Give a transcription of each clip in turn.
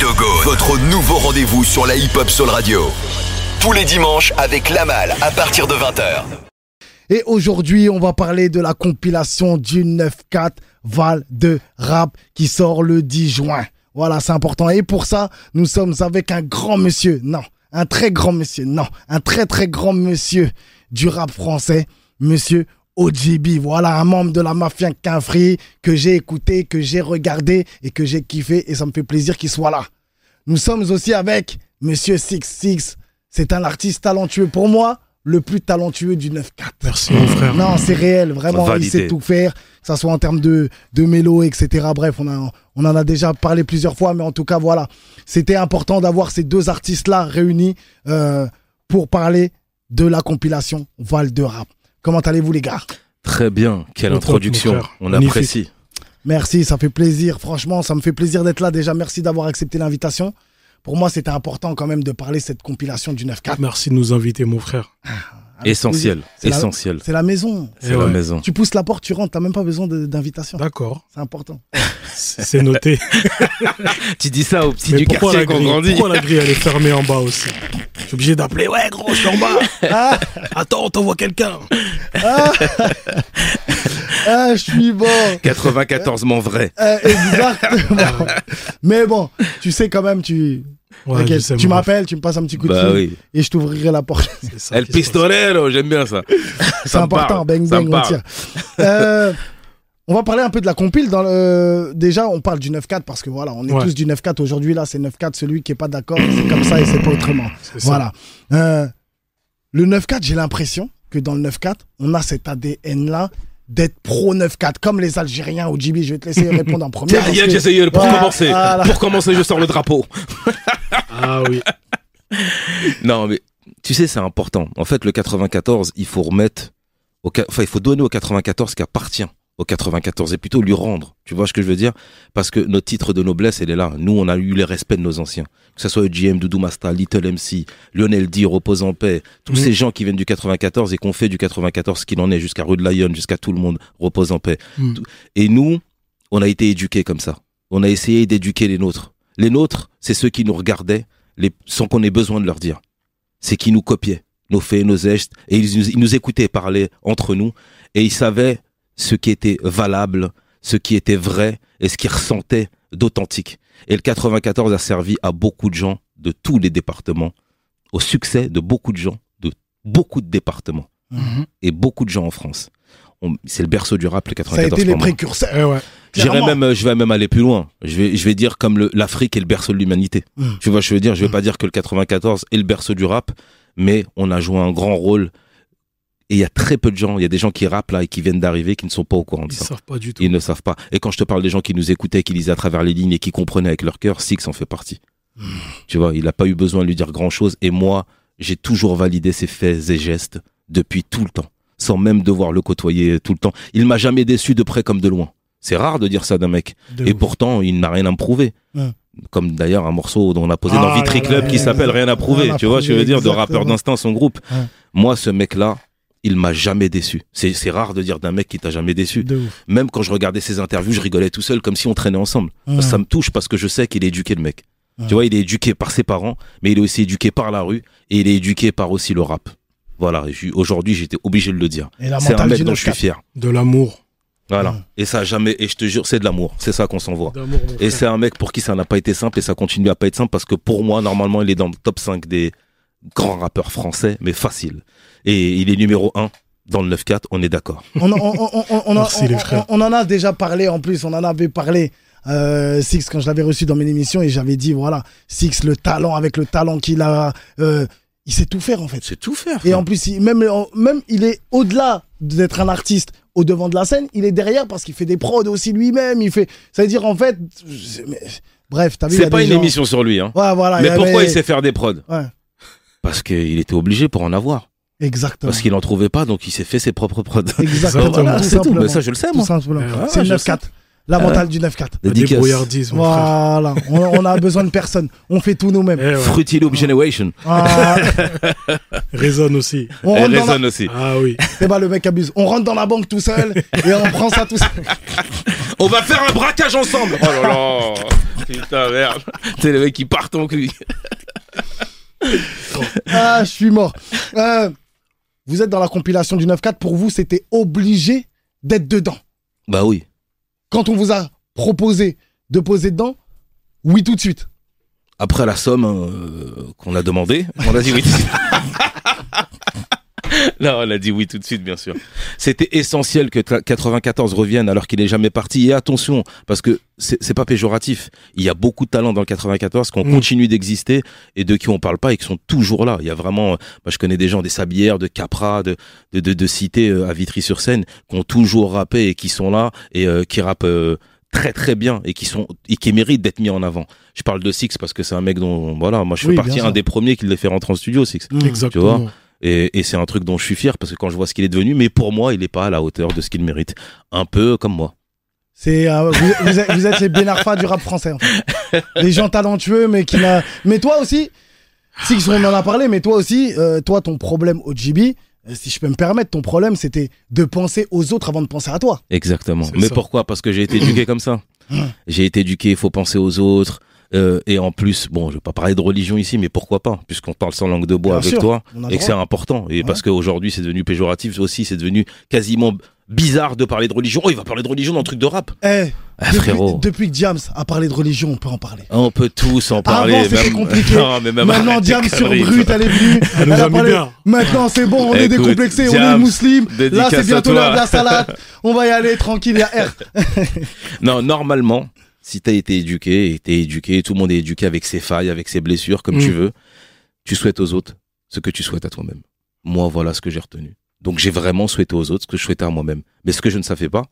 Votre nouveau rendez-vous sur la hip-hop Soul Radio. Tous les dimanches avec Lamal à partir de 20h. Et aujourd'hui, on va parler de la compilation du 9-4 Val de Rap qui sort le 10 juin. Voilà, c'est important. Et pour ça, nous sommes avec un grand monsieur. Non, un très grand monsieur. Non, un très très grand monsieur du rap français. Monsieur OGB. Voilà, un membre de la mafia Quinfree que j'ai écouté, que j'ai regardé et que j'ai kiffé. Et ça me fait plaisir qu'il soit là. Nous sommes aussi avec Monsieur Six Six. C'est un artiste talentueux. Pour moi, le plus talentueux du 9-4. Merci mon frère. Non, c'est réel. Vraiment, il sait tout faire. Que ça soit en termes de, de mélo, etc. Bref, on, a, on en a déjà parlé plusieurs fois. Mais en tout cas, voilà. C'était important d'avoir ces deux artistes-là réunis euh, pour parler de la compilation Val de Rap. Comment allez-vous, les gars? Très bien, quelle introduction, on Magnifique. apprécie. Merci, ça fait plaisir. Franchement, ça me fait plaisir d'être là. Déjà, merci d'avoir accepté l'invitation. Pour moi, c'était important quand même de parler de cette compilation du 9-4. Merci de nous inviter, mon frère. Essentiel. C'est la- essentiel. C'est la maison. C'est Eh la ouais. maison. Tu pousses la porte, tu rentres, t'as même pas besoin d'invitation. D'accord, C'est important. c'est noté. Tu dis ça aux petits Mais du pourquoi quartier la, qu'on grille, grandit. pourquoi la grille elle est fermée en bas aussi Je suis obligé d'appeler. Ouais, gros, je suis en bas. Ah, Attends, on t'envoie quelqu'un. ah, ah, je suis bon. 94 mon vrai. Euh, exactement. Mais bon, tu sais quand même, tu, Ouais, sais, tu m'appelles, tu me passes un petit coup de Bah fil oui. et je t'ouvrirai la porte. ça El pistolero, j'aime bien ça. C'est important, parle, bang bang, on tire. Euh, on va parler un peu de la compile. Dans le... Déjà, on parle du 9-4 parce que voilà, on est Ouais. tous du 9-4 aujourd'hui. Là, c'est 9-4, celui qui est pas d'accord, c'est comme ça et c'est pas autrement. Voilà. Euh, le 9-4, j'ai l'impression que dans le 9-4, on a cet ADN-là d'être pro 9-4, comme les Algériens au GB. Je vais te laisser répondre en premier. Que- pour Voilà, commencer. voilà. Pour commencer, je sors le drapeau. Ah oui. Non, mais tu sais, c'est important. En fait, le 94, il faut remettre, au, enfin, il faut donner au 94 ce qui appartient au 94 et plutôt lui rendre. Tu vois ce que je veux dire? Parce que notre titre de noblesse, elle est là. Nous, on a eu les respects de nos anciens. Que ce soit EGM, Doudou Masta, Little MC, Lionel D, Repose en paix, tous Mhm. ces gens qui viennent du 94 et qu'on fait du 94 ce qu'il en est, jusqu'à Rue de Lyon, jusqu'à tout le monde, Repose en paix. Tout- Et nous, on a été éduqués comme ça. On a essayé d'éduquer les nôtres. Les nôtres, c'est ceux qui nous regardaient les, sans qu'on ait besoin de leur dire c'est qu'ils nous copiaient, nos faits, nos gestes, et ils nous écoutaient parler entre nous, et ils savaient ce qui était valable, ce qui était vrai, et ce qu'ils ressentaient d'authentique. Et le 94 a servi à beaucoup de gens de tous les départements, au succès de beaucoup de gens de beaucoup de départements, Mhm. et beaucoup de gens en France. C'est le berceau du rap, le Ça a 94 été les précurseurs. Ouais. Clairement. même, euh, je vais même aller plus loin. Je vais, je vais dire comme l'Afrique est le berceau de l'humanité. Mm. Tu vois, je veux dire, je vais Mm. pas dire que le 94 est le berceau du rap, mais on a joué un grand rôle. Et il y a très peu de gens, il y a des gens qui rappent là et qui viennent d'arriver qui ne sont pas au courant de Ils ça. savent pas du tout. Ils ne savent pas. Et quand je te parle des gens qui nous écoutaient, qui lisaient à travers les lignes et qui comprenaient avec leur cœur, Six en fait partie. Tu vois, il n'a pas eu besoin de lui dire grand chose. Et moi, j'ai toujours validé ses faits et gestes depuis tout le temps, sans même devoir le côtoyer tout le temps. Il m'a jamais déçu de près comme de loin. C'est rare de dire ça d'un mec. De Et ouf. pourtant, il n'a rien à me prouver. Ouais. Comme d'ailleurs un morceau dont on a posé Ah dans Vitry là Club là qui s'appelle. Rien à prouver. Rien tu vois, je veux dire, de rappeur d'instinct, son groupe. Ouais. Moi, ce mec-là, il m'a jamais déçu. C'est rare de dire d'un mec qui t'a jamais déçu. Même quand je regardais ses interviews, je rigolais tout seul comme si on traînait ensemble. Ça me touche parce que je sais qu'il est éduqué, le mec. Tu vois, il est éduqué par ses parents, mais il est aussi éduqué par la rue et il est éduqué par aussi le rap. Voilà, aujourd'hui, j'étais obligé de le dire. C'est un mec dont je suis 9-4. fier. De l'amour. Voilà. Et ça jamais, et je te jure, c'est de l'amour. C'est ça qu'on s'envoie. Et c'est un mec pour qui ça n'a pas été simple et ça continue à pas être simple parce que pour moi, normalement, il est dans le top 5 des grands rappeurs français, mais facile. Et il est numéro 1 dans le 9-4, on est d'accord. on, on- on- on- on a- Merci, les on- frères. on- en a déjà parlé en plus, on en avait parlé. euh, Six quand je l'avais reçu dans mes émissions et j'avais dit voilà Six le talent avec le talent qu'il a euh, il sait tout faire en fait C'est tout faire. et en plus il- même même il est au-delà d'être un artiste au devant de la scène il est derrière parce qu'il fait des prods aussi lui-même il fait ça veut dire en fait mais- bref t'as vu il C'est a pas une gens- émission sur lui, hein. ouais voilà il Mais pourquoi avait- il sait faire des prods? Ouais Parce qu'il était obligé pour en avoir. Exactement Parce qu'il en trouvait pas, donc il s'est fait ses propres prods. exactement Voilà, tout c'est tout. Mais ça, je le sais, Tout moi. c'est le je 9-4 la mentale du 9-4 La Dédicace. débrouillardise, mon frère. Voilà, on, on a besoin de personne. On fait tout nous-mêmes. Eh ouais. Fruity Loop Generation. Ah, Résonne aussi. on Elle la... résonne aussi. Ah oui. Eh ben, le mec abuse. On rentre dans la banque tout seul et on prend ça tout seul. On va faire un braquage ensemble. Oh là là. Putain, merde. C'est le mec qui part en cul. Ah, je suis mort. Euh, vous êtes dans la compilation du 9-4. Pour vous, c'était obligé d'être dedans. Bah oui. Quand on vous a proposé de poser dedans, oui tout de suite. Après la somme euh, qu'on a demandé, on a dit oui. Non, on a dit oui tout de suite, bien sûr. C'était essentiel que 94 revienne alors qu'il n'est jamais parti. Et attention, parce que c'est pas péjoratif. Il y a beaucoup de talents dans le 94 qui ont Mm. continué d'exister et de qui on parle pas et qui sont toujours là. Il y a vraiment, euh, moi je connais des gens des Sablières, de Capra, de de de, de cités euh, à Vitry-sur-Seine qui ont toujours rappé et qui sont là et euh, qui rappent euh, très très bien et qui sont et qui méritent d'être mis en avant. Je parle de Six parce que c'est un mec dont voilà, moi je fais Oui, partie un des premiers qui les fait rentrer en studio Six. Mm. Exactement. Et, et c'est un truc dont je suis fier parce que quand je vois ce qu'il est devenu, mais pour moi, il n'est pas à la hauteur de ce qu'il mérite. Un peu comme moi. C'est euh, vous, vous êtes, vous êtes les Ben Arfa du rap français. en fait. Les gens talentueux, mais qui n'a. Mais toi aussi, si on en a parlé, mais toi aussi, euh, toi, ton problème au GB, euh, si je peux me permettre, ton problème, c'était de penser aux autres avant de penser à toi. Exactement. Mais ça. pourquoi? Parce que j'ai été éduqué comme ça. J'ai été éduqué, il faut penser aux autres. Euh, et en plus, bon, je vais pas parler de religion ici, mais pourquoi pas Puisqu'on parle sans langue de bois Bien avec sûr, toi, et que c'est important. Et Ouais. parce qu'aujourd'hui, c'est devenu péjoratif aussi, c'est devenu quasiment bizarre de parler de religion. Oh, il va parler de religion dans le truc de rap. Eh, Ah, depuis, frérot. depuis que Diams a parlé de religion, on peut en parler. On peut tous en parler. Avant, c'était même- compliqué. Non, mais même Maintenant, Diams sur Brut, elle est venue. Elle nous elle a parlé. bien. Maintenant, c'est bon, on est décomplexé, on est Diams, musulman. Là, c'est bientôt toi. l'heure de la salade. On va y aller tranquille, il y a R. Non, normalement, si t'as été éduqué, et t'es éduqué, tout le monde est éduqué avec ses failles, avec ses blessures, comme Mm. tu veux, tu souhaites aux autres ce que tu souhaites à toi-même. Moi, voilà ce que j'ai retenu. Donc j'ai vraiment souhaité aux autres ce que je souhaitais à moi-même. Mais ce que je ne savais pas,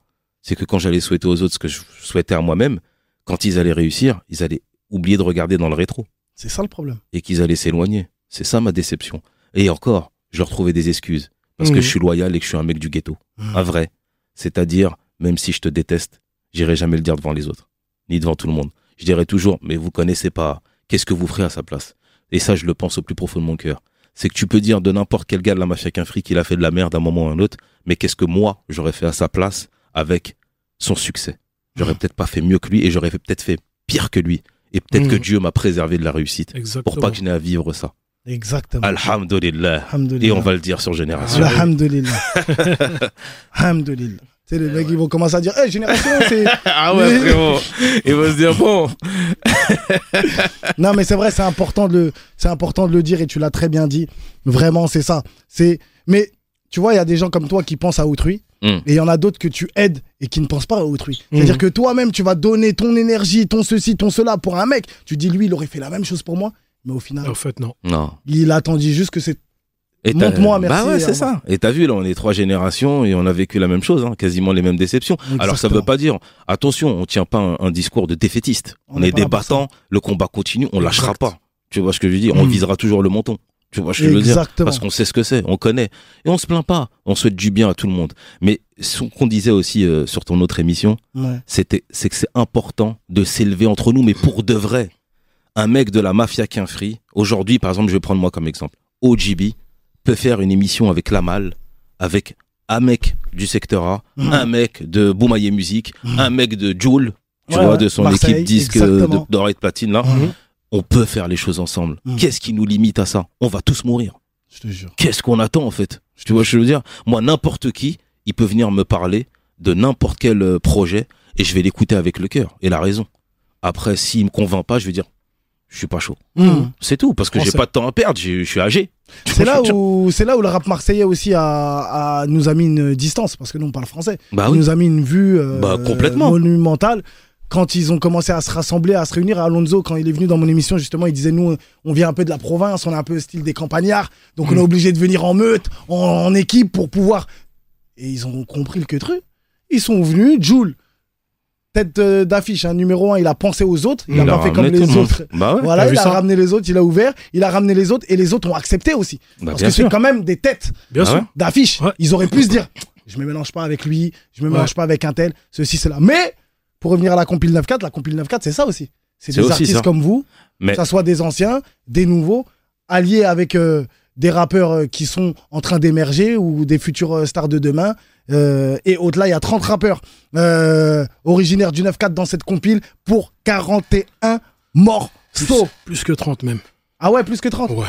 c'est que quand j'allais souhaiter aux autres ce que je souhaitais à moi-même, quand ils allaient réussir, ils allaient oublier de regarder dans le rétro C'est ça le problème. et qu'ils allaient s'éloigner. C'est ça ma déception. Et encore, je leur trouvais des excuses parce que Mhm. je suis loyal et que je suis un mec du ghetto. Un vrai. C'est-à-dire, même si je te déteste, j'irai jamais le dire devant les autres, ni devant tout le monde. Je dirai toujours, mais vous connaissez pas, qu'est-ce que vous ferez à sa place? Et ça, je le pense au plus profond de mon cœur. C'est que tu peux dire de n'importe quel gars de la mafia qu'un fric qu'il a fait de la merde à un moment ou à un autre, mais qu'est-ce que moi, j'aurais fait à sa place avec son succès? J'aurais peut-être pas fait mieux que lui et j'aurais peut-être fait pire que lui. Et peut-être que Dieu m'a préservé de la réussite Exactement. pour pas que je n'ai à vivre ça. Exactement. Alhamdulillah. Alhamdulillah. Et on va le dire sur Génération. Alhamdulillah. Alhamdulillah. C'est les mecs qui vont commencer à dire, hey, génération, c'est. Ah ouais, frérot. Il va se dire, bon. Non, mais c'est vrai, c'est important de le, c'est important de le dire et tu l'as très bien dit. Vraiment, c'est ça. C'est, mais tu vois, il y a des gens comme toi qui pensent à autrui Mm. et il y en a d'autres que tu aides et qui ne pensent pas à autrui. C'est-à-dire Mhm. que toi-même, tu vas donner ton énergie, ton ceci, ton cela pour un mec. Tu dis, lui, il aurait fait la même chose pour moi, mais au final, En fait, non. Non. il a attendu juste que c'est. Montre-moi, merci, Bah ouais, c'est ça. Et t'as vu, là, on est trois générations et on a vécu la même chose, hein, quasiment les mêmes déceptions. Alors ça veut pas dire, attention, on tient pas un, un discours de défaitiste. On On, est battants, le combat continue, on lâchera Exact. pas. Tu vois ce que je veux dire? On Mm. visera toujours le menton. Tu vois ce que je veux dire? Parce qu'on sait ce que c'est, on connaît. Et on se plaint pas, on souhaite du bien à tout le monde. Mais ce qu'on disait aussi euh, sur ton autre émission, Ouais. c'était c'est que c'est important de s'élever entre nous, mais pour de vrai. Un mec de la mafia Quinfree, aujourd'hui, par exemple, je vais prendre moi comme exemple. OGB peut faire une émission avec Lamal, avec un mec du secteur A, Mhm. un mec de Boumaillé Musique, un mec de Joule, tu Ouais, vois, ouais. de son Marseille, équipe disque euh, de- platine là. Mhm. On peut faire les choses ensemble. Qu'est-ce qui nous limite à ça? On va tous mourir. Je te jure. Qu'est-ce qu'on attend en fait? Tu vois ce que je veux dire? Moi, n'importe qui, il peut venir me parler de n'importe quel euh, projet et je vais l'écouter avec le cœur et la raison. Après, s'il me convainc pas, je vais dire, je suis pas chaud. Mhm. C'est tout, parce que j'ai pas de temps à perdre, je suis âgé. C'est là où c'est là où le rap marseillais aussi a, a- nous a mis une distance parce que nous on parle français. Bah Il oui. nous a mis une vue euh, Bah, complètement. monumentale. Quand ils ont commencé à se rassembler, à se réunir, Alonso, quand il est venu dans mon émission, justement, il disait Nous, on vient un peu de la province, on est un peu style des campagnards, donc on est obligé de venir en meute, en, en équipe pour pouvoir. Et ils ont compris le que truc. Ils sont venus, Jules, tête euh, d'affiche, hein, numéro un, il a pensé aux autres, il, a pas fait comme les autres. Bah ouais. Voilà, il a ça ramené les autres, il a ouvert, il a ramené les autres et les autres ont accepté aussi. Bah, Parce que c'est quand même des têtes Bien Ah sûr. ouais d'affiche. Ouais. Ils auraient pu se dire je me mélange pas avec lui, je me Ouais. mélange pas avec un tel, ceci, cela. Mais pour revenir à la compile 9.4, la compile 9.4, c'est ça aussi. C'est des aussi artistes ça. comme vous, Mais que ça soit des anciens, des nouveaux, alliés avec euh, des rappeurs euh, qui sont en train d'émerger ou des futurs euh, stars de demain. Euh, et au-delà. Il y a 30 rappeurs euh, originaires du 9-4 dans cette compile pour 41 morceaux. Plus, plus que 30 même. Ah ouais, plus que 30 Ouais,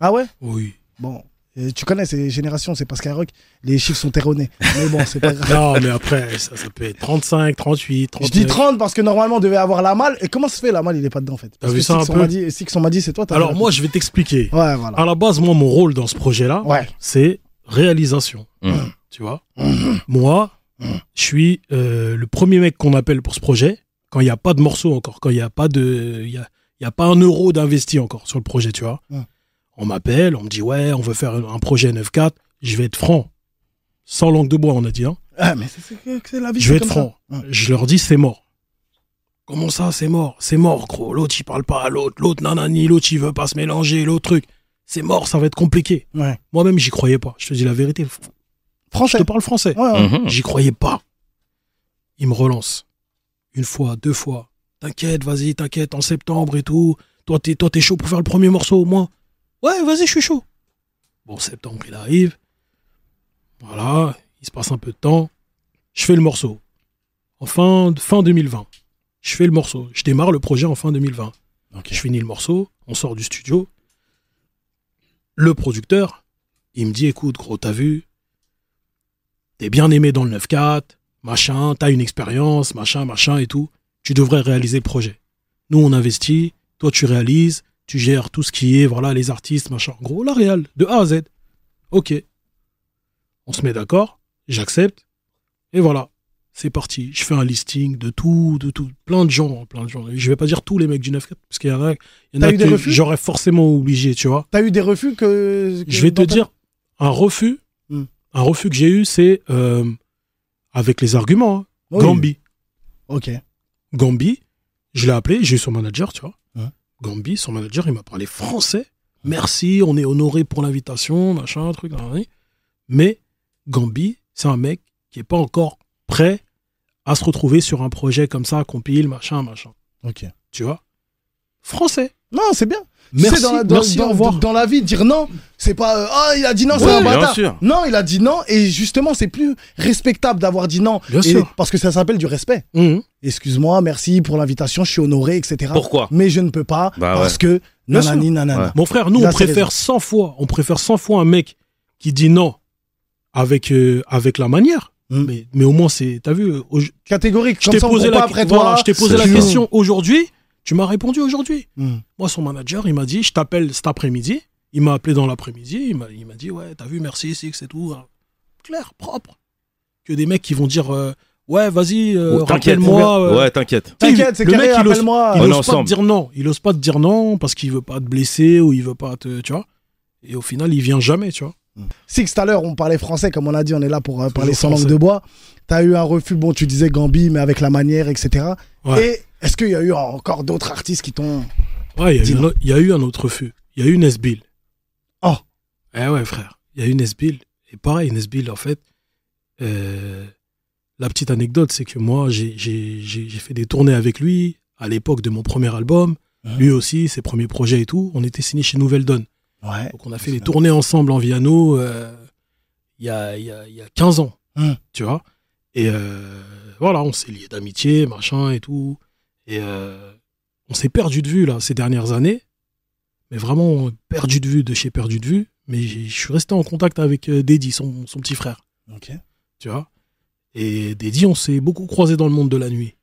Ah ouais? Oui. Bon, euh, tu connais ces générations, c'est pas Skyrock, les chiffres sont erronés. Mais bon, c'est pas grave. Non, mais après, ça, ça peut être 35, 38, Je 39. dis 30 parce que normalement on devait avoir la malle. Et comment se fait la malle il est pas dedans en fait? Parce vu que ça peu m'a dit, m'a dit c'est toi. t'as Alors moi, je vais t'expliquer. Ouais, voilà. À la base, moi, mon rôle dans ce projet-là, Ouais. c'est réalisation. Mhm. Tu vois Moi, je suis euh, le premier mec qu'on appelle pour ce projet quand il n'y a pas de morceau encore, quand il n'y a pas de, il y a, y a pas un euro d'investi encore sur le projet, tu vois. On m'appelle, on me dit ouais, on veut faire un projet 9-4. Je vais être franc, sans langue de bois, on a dit. Hein. Ah, mais c'est- la vie. Je vais être franc. Je leur dis c'est mort. Comment ça, c'est mort? C'est mort, gros. L'autre, il parle pas à l'autre. L'autre, nanani. L'autre, il veut pas se mélanger. L'autre truc. C'est mort, ça va être compliqué. Ouais. Moi-même, j'y croyais pas. Je te dis la vérité. Je Français. te parle français. Ouais, ouais. Mhm. J'y croyais pas. Il me relance. Une fois, deux fois. T'inquiète, vas-y, t'inquiète, en septembre et tout. Toi, t'es, toi, t'es chaud pour faire le premier morceau au moins. Ouais, vas-y, je suis chaud. Bon, septembre, il arrive. Voilà, il se passe un peu de temps. Je fais le morceau. En fin, fin 2020. Je fais le morceau. Je démarre le projet en fin 2020. Ok. Je finis le morceau, on sort du studio. Le producteur, il me dit écoute, gros, t'as vu, t'es bien aimé dans le 9-4, machin, t'as une expérience, machin, machin et tout. Tu devrais réaliser le projet. Nous, on investit, toi, tu réalises, tu gères tout ce qui est, voilà, les artistes, machin. En gros, la réal, de A à Z. Ok. On se met d'accord, j'accepte, et voilà. C'est parti. Je fais un listing de tout, de tout, plein de gens, plein de gens. Je vais pas dire tous les mecs du 9-4, parce qu'il y en a, il y en T'as a eu des que refus? j'aurais forcément obligé, tu vois. T'as eu des refus que. que Je vais te ta- dire, un refus. Un refus que j'ai eu, c'est euh, avec les arguments. hein. Oui. Gambi. Ok. Gambi, je l'ai appelé, j'ai eu son manager, tu vois. Ouais. Gambi, son manager, il m'a parlé français. Merci, on est honoré pour l'invitation, machin, truc. Mais Gambi, c'est un mec qui est pas encore prêt à se retrouver sur un projet comme ça, compile, machin, machin. Ok. Tu vois Français. Non, c'est bien. Tu sais, Merci, dans, la, dans- merci, dans- au revoir. dans la vie, dire non, c'est pas. euh, Ah, il a dit non, c'est Ouais, un bien bâtard. sûr. Non, il a dit non, et justement, c'est plus respectable d'avoir dit non. Bien Et- sûr. Parce que ça s'appelle du respect. Mhm. Excuse-moi, merci pour l'invitation, je suis honoré, etc. Pourquoi Mais je ne peux pas Bah parce ouais. que nanani, nanana. Ouais. Mon frère, nous, Là, on préfère 100 fois, on préfère 100 fois un mec qui dit non avec, euh, avec la manière. Mm. Mais, mais au moins, c'est, t'as vu, Catégorique, je t'ai posé la, pas après voilà, toi. je t'ai posé la Tu- question aujourd'hui, tu m'as répondu aujourd'hui. Hmm. Moi, son manager, il m'a dit, je t'appelle cet après-midi. Il m'a appelé dans l'après-midi, il m'a, il m'a dit, ouais, t'as vu, merci, Six et tout. Clair, propre. Que des mecs qui vont dire, euh, ouais, vas-y, euh, Oh, T'inquiète. rappelle-moi. euh, Ouais, t'inquiète. T'inquiète, c'est Le carré, mec, il ose- appelle-moi. il On est ose pas ensemble. te dire non. Il ose pas te dire non parce qu'il veut pas te blesser ou il veut pas te. Tu vois Et au final, il vient jamais, tu vois. Six, tout à l'heure, on parlait français, comme on a dit, on est là pour euh, parler sans français. langue de bois. T'as eu un refus, bon, tu disais Gambi, mais avec la manière, etc. Ouais. Et est-ce qu'il y a eu encore d'autres artistes qui t'ont. Ouais, il y, a eu un- il y a eu un autre refus. Il y a eu Nesbill. Oh. Eh ouais, frère. Il y a eu Nesbill. Et pareil, Nesbill, en fait, euh, la petite anecdote, c'est que moi, j'ai- fait des tournées avec lui à l'époque de mon premier album. Mhm. Lui aussi, ses premiers projets et tout. On était signés chez Nouvelle Donne. Ouais. Donc on a fait des tournées ensemble en Viano euh, il y, a, y, a, il y a 15 ans, Hum. tu vois. Et euh, voilà, on s'est liés d'amitié, machin et tout. Et euh, on s'est perdu de vue là ces dernières années. Mais vraiment perdu de vue de chez perdu de vue. Mais je suis resté en contact avec euh, Deddy, son, son petit frère, Ok. tu vois? Et Deddy, on s'est beaucoup croisé dans le monde de la nuit.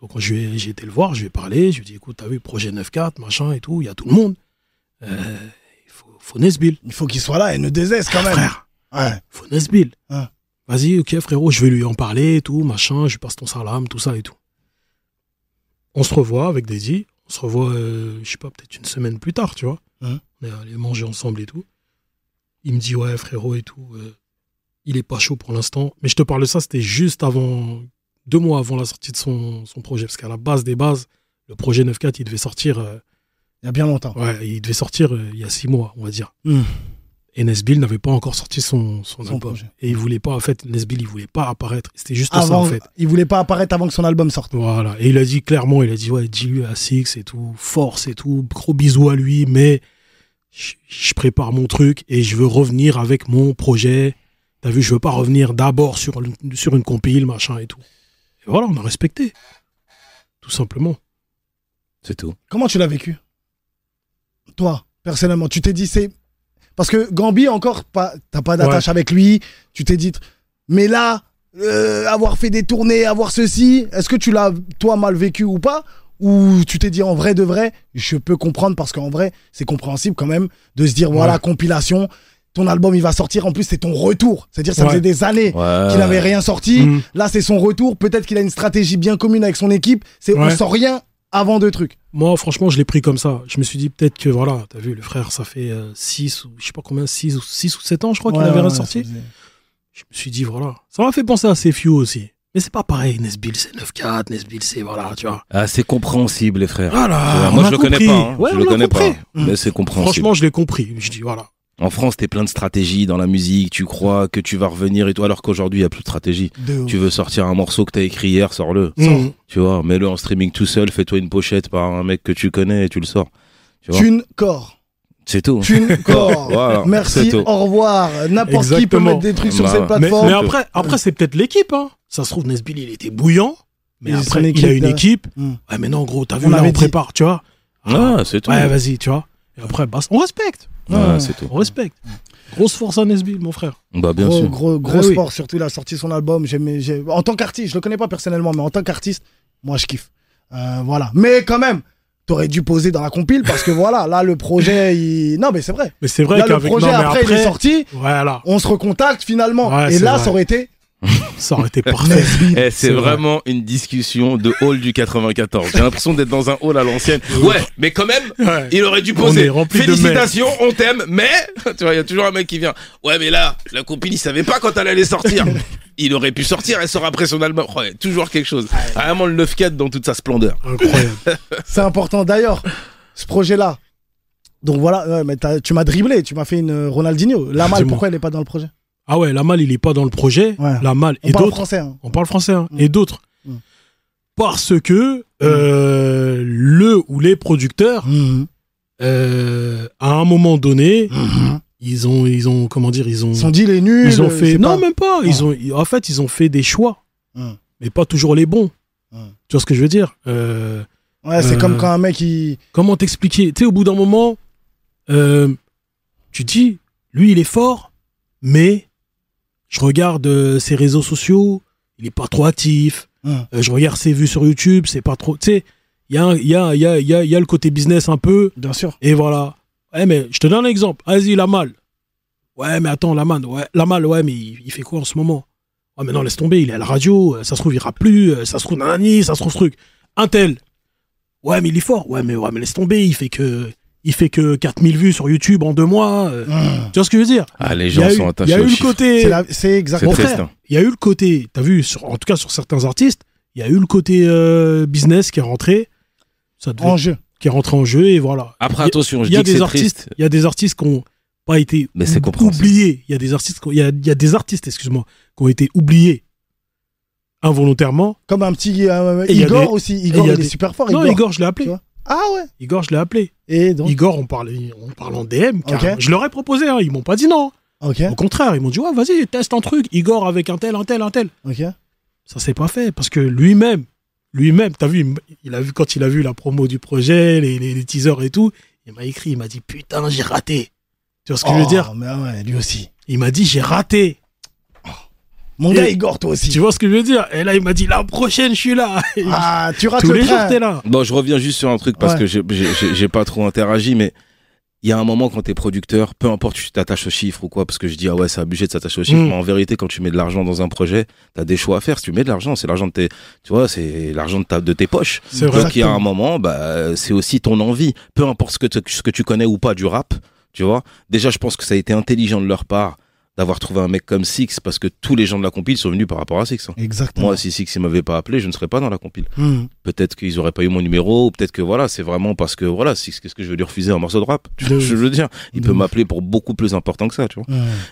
Donc je lui ai- j'ai été le voir, je lui ai parlé, je lui ai dit écoute, t'as vu projet 9-4, machin et tout, il y a tout le monde. Euh, il faut, faut Nesbill. Il faut qu'il soit là, N2S quand même. Frère, Ouais. faut Nesbill. Vas-y, ok, frérot, je vais lui en parler et tout, machin, je lui passe ton salam, tout ça et tout. On se revoit avec Daisy, on se revoit, euh, je sais pas, peut-être une semaine plus tard, tu vois. Mhm. On est allé manger ensemble et tout. Il me dit, ouais, frérot et tout, euh, il est pas chaud pour l'instant. Mais je te parle de ça, c'était juste avant, deux mois avant la sortie de son, son projet, parce qu'à la base des bases, le projet 9.4, il devait sortir, euh, Il y a bien longtemps. ouais, il devait sortir il y a six mois, on va dire. Hum. Et Nesbill n'avait pas encore sorti son, son, Son album. projet. Et il voulait pas, en fait, Nesbill, il voulait pas apparaître. C'était juste ça, Avant, en fait. il voulait pas apparaître avant que son album sorte. Voilà. Et il a dit clairement, il a dit, ouais, dis-lui à Six et tout, force et tout, gros bisous à lui, mais je, je prépare mon truc et je veux revenir avec mon projet. T'as vu, je veux pas revenir d'abord sur, une- sur une compile, machin et tout. Et voilà, on a respecté. Tout simplement. C'est tout. Comment tu l'as vécu? Toi, personnellement, tu t'es dit c'est parce que Gambi encore pas t'as pas d'attache avec lui, tu t'es dit mais là euh, avoir fait des tournées, avoir ceci, est-ce que tu l'as toi mal vécu ou pas? Ou tu t'es dit en vrai de vrai, je peux comprendre parce qu'en vrai, c'est compréhensible quand même de se dire voilà, Ouais. compilation, ton album il va sortir en plus c'est ton retour. C'est-à-dire ça Ouais. faisait des années Ouais. qu'il n'avait rien sorti. Mhm. Là, c'est son retour. Peut-être qu'il a une stratégie bien commune avec son équipe. C'est on Ouais. sort rien avant deux trucs. Moi, franchement, je l'ai pris comme ça. Je me suis dit peut-être que, voilà, t'as vu, le frère, ça fait 6 ou je sais pas combien, 6 ou, 6 ou 7 ans, je crois qu'il avait ouais, ressorti. Je me suis dit, voilà. Ça m'a fait penser à CFU aussi. Mais c'est pas pareil. Nesbill, c'est 9-4. Nesbill, c'est, voilà, tu vois. Ah, c'est compréhensible, les frères. Voilà. Moi, je le connais pas. hein. Ouais, je on le connais compris. pas. Mais c'est compréhensible. Franchement, je l'ai compris. Je dis, voilà. En France, t'es plein de stratégies dans la musique. Tu crois que tu vas revenir et tout, alors qu'aujourd'hui, il y a plus de stratégie. de. Tu veux sortir un morceau que t'as écrit hier, sors-le. Mhm. Tu vois, mets-le en streaming tout seul, fais-toi une pochette par un mec que tu connais et tu le sors. Tu vois, Thune corps. c'est tout. Thune corps. Voilà, Merci, tout. au revoir. N'importe qui peut mettre des trucs sur Bah, cette plateforme. mais après, après c'est peut-être l'équipe. Hein. Ça se trouve, Nesbill, il était bouillant. Mais Et son après, il a une équipe. Mm. Ouais, mais non, gros, t'as vu, On là, on dit. prépare, tu vois. Ah, c'est tout. Ouais, vas-y, tu vois. Et après, bah, on respecte. Ouais, Ouais. c'est tout. On respecte. Grosse force à Nesbill, mon frère. Bah, bien gros, sûr. gros, gros Ah oui. sport, surtout il a sorti son album. En tant qu'artiste, je le connais pas personnellement, mais en tant qu'artiste, moi je kiffe. Euh, voilà. Mais quand même, t'aurais dû poser dans la compile parce que voilà, là le projet, il... non mais c'est vrai. Mais c'est vrai Là le projet non, mais après, il est sorti, Voilà, on se recontacte finalement. Ouais, Et là vrai. ça aurait été. Ça aurait été parfait. Eh, c'est C'est vrai. vraiment une discussion de hall du 94. J'ai l'impression d'être dans un hall à l'ancienne. Ouais, mais quand même, Ouais. il aurait dû On poser. Félicitations, on t'aime, mais tu vois, il y a toujours un mec qui vient. Ouais, mais là, la compil, il savait pas quand elle allait sortir. il aurait pu sortir, elle sort après son album. Ouais, toujours quelque chose. Vraiment le 9-4 dans toute sa splendeur. Incroyable. C'est important. D'ailleurs, ce projet-là. Donc voilà, ouais, mais tu m'as dribblé, tu m'as fait une euh, Ronaldinho. La malle, pourquoi elle est pas dans le projet? Ah ouais, la malle, il est pas dans le projet. Ouais. La malle On et parle d'autres. français. hein. On parle français, hein. Mm. Et d'autres. Mm. Parce que euh, le ou les producteurs, Mhm. euh, à un moment donné, Mhm. ils ont, ils ont, comment dire, ils ont, Ils sont dit les nuls. ils ont euh, fait, non, pas- même pas. Ils ont, en fait, ils ont fait des choix, Mm. mais pas toujours les bons. Mm. Tu vois ce que je veux dire Euh, Ouais, c'est comme quand un mec il. Comment t'expliquer? Tu sais, au bout d'un moment, tu dis, lui, il est fort, mais je regarde euh, ses réseaux sociaux, il est pas trop actif. Hum. Euh, je regarde ses vues sur YouTube, c'est pas trop. Tu sais, il y a, y, a, il y, a, il y, a, le côté business un peu, Bien sûr. et voilà. Ouais, mais je te donne un exemple. Vas-y, la malle. Ouais, mais attends, la malle, ouais, la malle, ouais, mais il, il fait quoi en ce moment? Ouais, mais non, laisse tomber, il est à la radio, euh, ça se trouve, il ira plus, ça se trouve, nanani, ça se trouve, ce truc. Un tel. Ouais, mais il est fort. Ouais, mais, ouais, mais laisse tomber, il fait que. Il fait que 4000 vues sur YouTube en deux mois. euh. Hum. Tu vois ce que je veux dire Ah, les Il y gens a eu, sont il y attachés a eu le côté. C'est exactement. Hein. il y a eu le côté, t'as vu, sur, en tout cas sur certains artistes, il y a eu le côté euh, business qui est rentré, ça devait- En jeu. qui est rentré en jeu et voilà. Après, Il y a- attention, je il y a dis que des artistes, il y a des artistes qui ont pas été Mais c'est ou- compréhensible. oubliés. Il y a des artistes, qui ont- il y a, il y a des artistes, excuse-moi, qui ont été oubliés involontairement. Comme un petit. euh, Igor des- aussi. Igor, il y a il est des- super fort. non, Igor. Igor, je l'ai appelé. Ah ouais. Igor, je l'ai appelé. Et donc. Igor, on parle, on parle en DM. Je leur ai proposé, hein, ils m'ont pas dit non. Au contraire, ils m'ont dit ouais, vas-y, teste un truc. Igor avec un tel, un tel, un tel. Ok. Ça s'est pas fait parce que lui-même, lui-même, t'as vu, il a vu quand il a vu la promo du projet, les, les, les teasers et tout, il m'a écrit, il m'a dit putain, j'ai raté. Tu vois ce que je veux Oh, dire? Mais ouais, lui aussi. Il m'a dit j'ai raté. Mon Et- gars, Igor, toi aussi. Tu vois ce que je veux dire? Et là, il m'a dit la prochaine, je suis là. Et Ah, tu rates Tous le les jours, t'es là. Bon, je reviens juste sur un truc parce Ouais. que j'ai- pas trop interagi, mais il y a un moment quand t'es producteur, peu importe tu t'attaches aux chiffres ou quoi, parce que je dis ah ouais c'est abusé de s'attacher aux chiffres, Mm. mais en vérité quand tu mets de l'argent dans un projet, t'as des choix à faire. Si tu mets de l'argent, c'est l'argent de tes, tu vois, c'est l'argent de, ta- de tes poches. C'est vrai. Donc il y a un moment, bah c'est aussi ton envie, peu importe ce que tu- ce que tu connais ou pas du rap, tu vois. Déjà je pense que ça a été intelligent de leur part d'avoir trouvé un mec comme Six parce que tous les gens de la compile sont venus par rapport à Six. hein. Exactement. Moi, si Six il m'avait pas appelé, je ne serais pas dans la compile Hum. peut-être qu'ils auraient pas eu mon numéro peut-être que voilà c'est vraiment parce que voilà c'est qu'est-ce que je veux lui refuser un morceau de rap? De je veux dire il De peut m'appeler pour beaucoup plus important que ça tu vois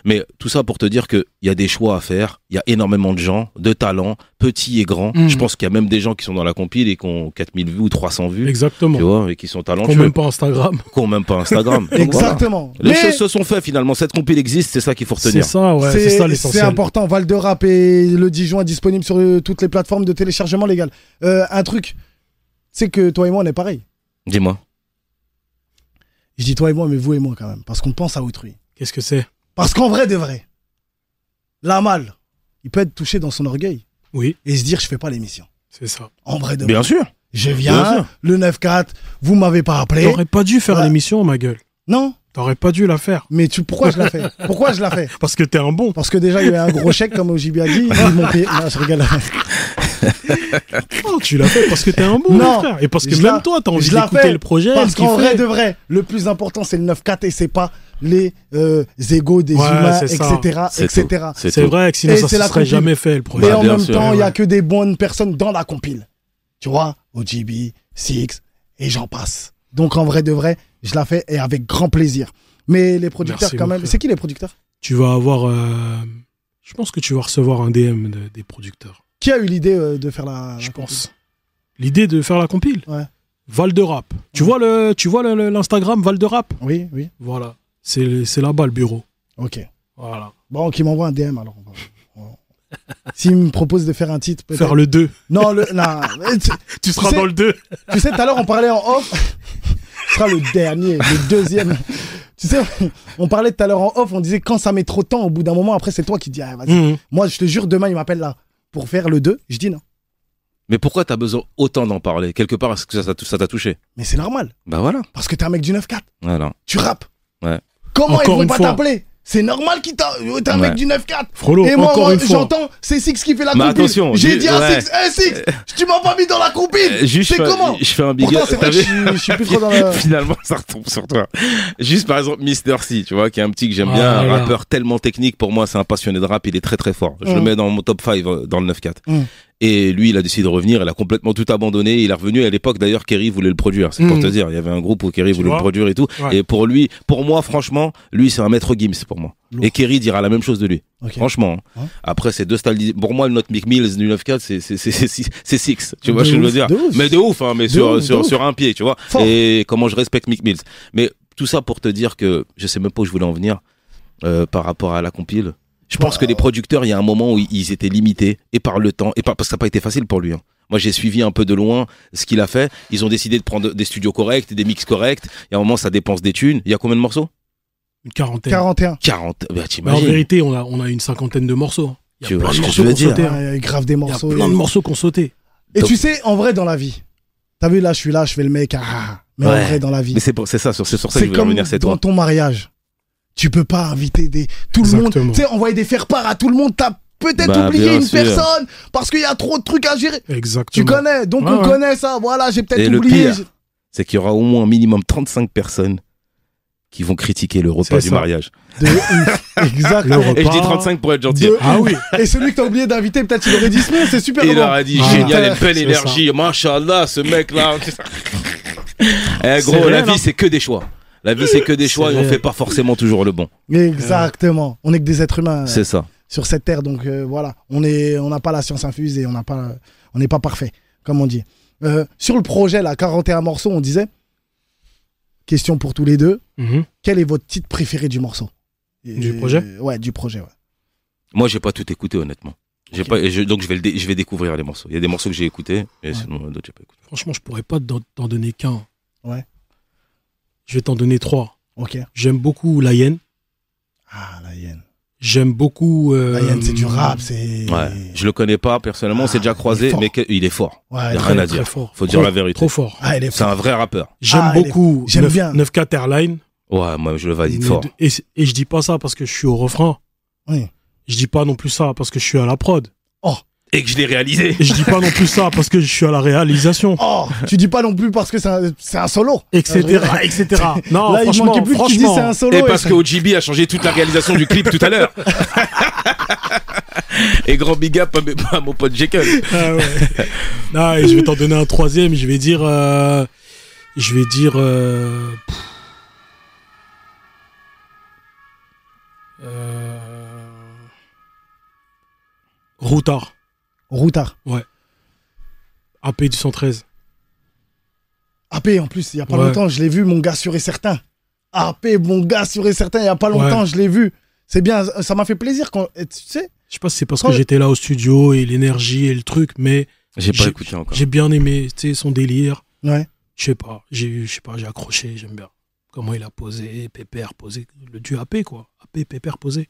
mais tout ça pour te dire que il y a des choix à faire il y a énormément de gens de talents petits et grands Mhm. je pense qu'il y a même des gens qui sont dans la compile et qui ont 4000 vues ou 300 vues Exactement. tu vois et qui sont talentueux même pas Instagram. qui même pas Instagram voilà. Exactement. les Mais choses se sont faites finalement cette compile existe c'est ça qu'il faut retenir C'est ça, ouais, c'est ça c'est c'est l'essentiel. important. Val de Rap et le 10 juin disponible sur euh, toutes les plateformes de téléchargement légal. Euh, un truc, c'est que toi et moi, on est pareil. Dis-moi. Je dis toi et moi, mais vous et moi quand même. Parce qu'on pense à autrui. Qu'est-ce que c'est? Parce qu'en vrai de vrai, la mal, il peut être touché dans son orgueil Oui, et se dire je fais pas l'émission. c'est ça. En vrai de Bien vrai. sûr. Je Bien viens, le 9-4, vous m'avez pas appelé. T'aurais pas dû faire Ouais. l'émission, ma gueule. Non, T'aurais pas dû la faire. mais tu, pourquoi je la fais? Pourquoi je la fais? Parce que t'es un bon. Parce que déjà, il y avait un gros chèque, comme OJB a dit. Ils m'ont payé. Non, je rigole. Non, tu l'as fait parce que t'es un bon, Non. frère. Et parce que même la- toi, t'as envie je la d'écouter fais le projet. Parce qu'en vrai de vrai, le plus important, c'est le 9-4 et c'est pas les euh, égos des Ouais, humains, etc. C'est etc. vrai que sinon Et ça la serait jamais fait le Et projet. en bien même sûr, temps, il y ouais. a que des bonnes personnes dans la compile. Tu vois OGB, Six, et j'en passe. Donc en vrai de vrai, je la fais et avec grand plaisir. Mais les producteurs, Merci, quand même. C'est qui les producteurs? Tu vas avoir. euh, Je pense que tu vas recevoir un DM de- des producteurs. Qui a eu l'idée euh, de faire la. Je la pense. L'idée de faire la compile? Ouais. Val de Rap. Tu Ouais. vois le, tu vois l'Instagram Val de Rap? Oui, oui. Voilà. C'est c'est là-bas le bureau. Ok. Voilà. Bon, qui m'envoie un DM alors. S'il me propose de faire un titre. Faire le 2. Non, le. non, tu- Tu seras sais- dans le 2. Tu sais, tout à l'heure, on parlait en off. Ce sera le dernier, le deuxième. Tu sais, on parlait tout à l'heure en off, on disait quand ça met trop de temps, au bout d'un moment, après, c'est toi qui dis, ah, vas-y. Mhm. Moi, je te jure, demain, il m'appelle là pour faire le 2. Je dis non. Mais pourquoi t'as besoin autant d'en parler? Quelque part, est-ce que ça t'a touché? Mais c'est normal, Bah voilà. parce que t'es un mec du 9-4. Voilà. Tu rappes. Ouais. Comment Encore ils vont pas t'appeler? C'est normal qu'il t'a. euh, T'es un Ouais. mec du 9-4. Frollo, Et moi, encore moi, une fois. j'entends, c'est Six qui fait la compile. attention, J'ai dit à ouais. Six, hey Six, tu m'as pas mis dans la compile. Euh, C'est comment Je fais un big up. je suis- plus trop dans. Finalement, ça retombe sur toi. Juste par exemple, Mister C, tu vois, qui est un petit que j'aime bien, Ah, un là. rappeur tellement technique. Pour moi, c'est un passionné de rap. Il est très très fort. Je Mm. le mets dans mon top 5 euh, dans le 9-4. Mm. Et lui, il a décidé de revenir. Il a complètement tout abandonné. Il est revenu à l'époque. D'ailleurs, Kerry voulait le produire. C'est pour Mm. te dire. Il y avait un groupe où Kerry voulait le produire et tout. Ouais. Et pour lui, pour moi, franchement, lui, c'est un maître Gims pour moi. Lourd. Et Kerry dira la même chose de lui. Franchement. hein. Après, c'est deux styles. Pour moi, le Note Mick Mills du 9-4, c'est, c'est, c'est, c'est, six-. Tu vois De ce que je veux dire? Mais de ouf, hein, mais De sur, ouf, sur, sur un pied, tu vois. Fort. Et comment je respecte Mick Mills? Mais tout ça pour te dire que je sais même pas où je voulais en venir, euh, par rapport à la compile. Je pense que les producteurs, il y a un moment où ils étaient limités, et par le temps, et par, parce que ça n'a pas été facile pour lui. hein. Moi, j'ai suivi un peu de loin ce qu'il a fait. Ils ont décidé de prendre des studios corrects, des mix corrects. Il y a un moment, ça dépense des thunes. Il y a combien de morceaux? Une quarantaine. 41. 40. Bah, Mais en vérité, on a, on a une cinquantaine de morceaux. Il y Tu a vois plein ce de que morceaux veux hein. Y a grave des Il y a morceaux. plein de morceaux qui ont sauté. Et Donc- tu sais, en vrai, dans la vie, t'as vu, là, je suis là, je fais le mec, ah, mais en vrai, dans la vie, Mais c'est pour- c'est ça, sur- c'est sur ça que c'est je voulais en comme venir, c'est dans toi. ton mariage. Tu peux pas inviter des, tout le monde, tu sais, envoyer des faire-part à tout le monde, t'as peut-être Bah, oublié une sûr. personne parce qu'il y a trop de trucs à gérer. Exactement. Tu connais, donc Ouais, on ouais. connaît ça, voilà, j'ai Et peut-être le oublié. pire, C'est qu'il y aura au moins un minimum 35 personnes qui vont critiquer le repas du mariage. De ouf. Exactement. Le Et je dis Repas. 35 pour être gentil. De Ah oui. Et celui que t'as oublié d'inviter, peut-être il aurait dit non, c'est super il bon. leur a dit Ah. génial, une belle énergie, machallah, ce mec-là. eh C'est gros, la vie c'est que des choix. La vie c'est que des choix et on fait pas forcément toujours le bon. Exactement. On est que des êtres humains. C'est ça. sur cette terre. Donc euh, voilà, on est, on n'a pas la science infuse et on n'a pas, on n'est pas parfait, comme on dit. Euh, sur le projet là, 41 morceaux, on disait. Question pour tous les deux. Mhm. Quel est votre titre préféré du morceau? Et- Du projet? Ouais, du projet. Ouais. Moi j'ai pas tout écouté honnêtement. Pas, je- donc je vais, le dé- je vais découvrir les morceaux. Il y a des morceaux que j'ai écoutés et Ouais. sinon d'autres j'ai pas écouté. Franchement, je pourrais pas t'en donner qu'un. Ouais. Je vais t'en donner trois. Ok. J'aime beaucoup La Hyène. Ah la hyène. J'aime beaucoup. euh, La hyène, c'est du rap, c'est. Ouais. Je le connais pas personnellement, on s'est Ah, déjà il est croisé, mais que- il est fort. Ouais, Il y a rien à très dire. fort. Faut dire Trop- la vérité. Trop fort. Ah, C'est un vrai rappeur. J'aime Ah, beaucoup j'aime 9, bien. 9 Airline. Ouais, moi je le valide fort. Et, et je dis pas ça parce que je suis au refrain. Oui. Je dis pas non plus ça parce que je suis à la prod. Et que je l'ai réalisé. Et je dis pas non plus ça parce que je suis à la réalisation. Oh, tu dis pas non plus parce que c'est un, solo. Etc. etc. Non, Là, il franchement, manquait plus que tu dis franchement. c'est un solo. Et et parce que OGB a changé toute la réalisation du clip tout à l'heure. Et grand big up à mes- à mon pote Jekyll. Ah ouais. Non, et je vais t'en donner un troisième. Je vais dire. euh, je vais dire. euh. Euh, Routard. Routard. AP du 113. AP en plus, il y a pas Ouais. longtemps, je l'ai vu, mon gars sûr et certain. AP, mon gars sûr et certain, il y a pas longtemps, Ouais. je l'ai vu. C'est bien, ça m'a fait plaisir quand, tu sais. Je sais pas si c'est parce Quand- que j'étais là au studio et l'énergie et le truc, mais J'ai pas J'ai- écouté encore. j'ai bien aimé, tu sais, son délire. Ouais. Je sais pas, j'ai, je sais pas, j'ai accroché, j'aime bien. Comment il a posé, Pépère posé, le du AP quoi. AP, Pépère posé.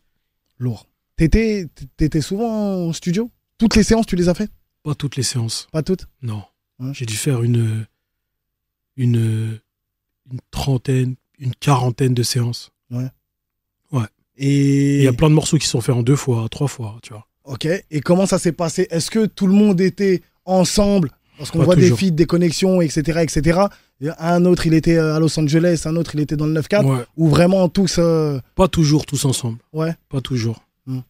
Lourd. T'étais, t'étais souvent en studio? Toutes les séances, tu les as faites? Pas toutes les séances, Pas toutes? Non. Ouais. J'ai dû faire une, une, une trentaine, une quarantaine de séances. Et. Il y a plein de morceaux qui sont faits en deux fois, trois fois, tu vois. Ok. Et comment ça s'est passé? Est-ce que tout le monde était ensemble? Parce qu'on voit des feeds, des connexions, etc., etc. Et un autre, il était à Los Angeles, un autre, il était dans le 9-4. Ouais. Ou vraiment tous. euh, Pas toujours tous ensemble. Ouais. Pas toujours. Hmm.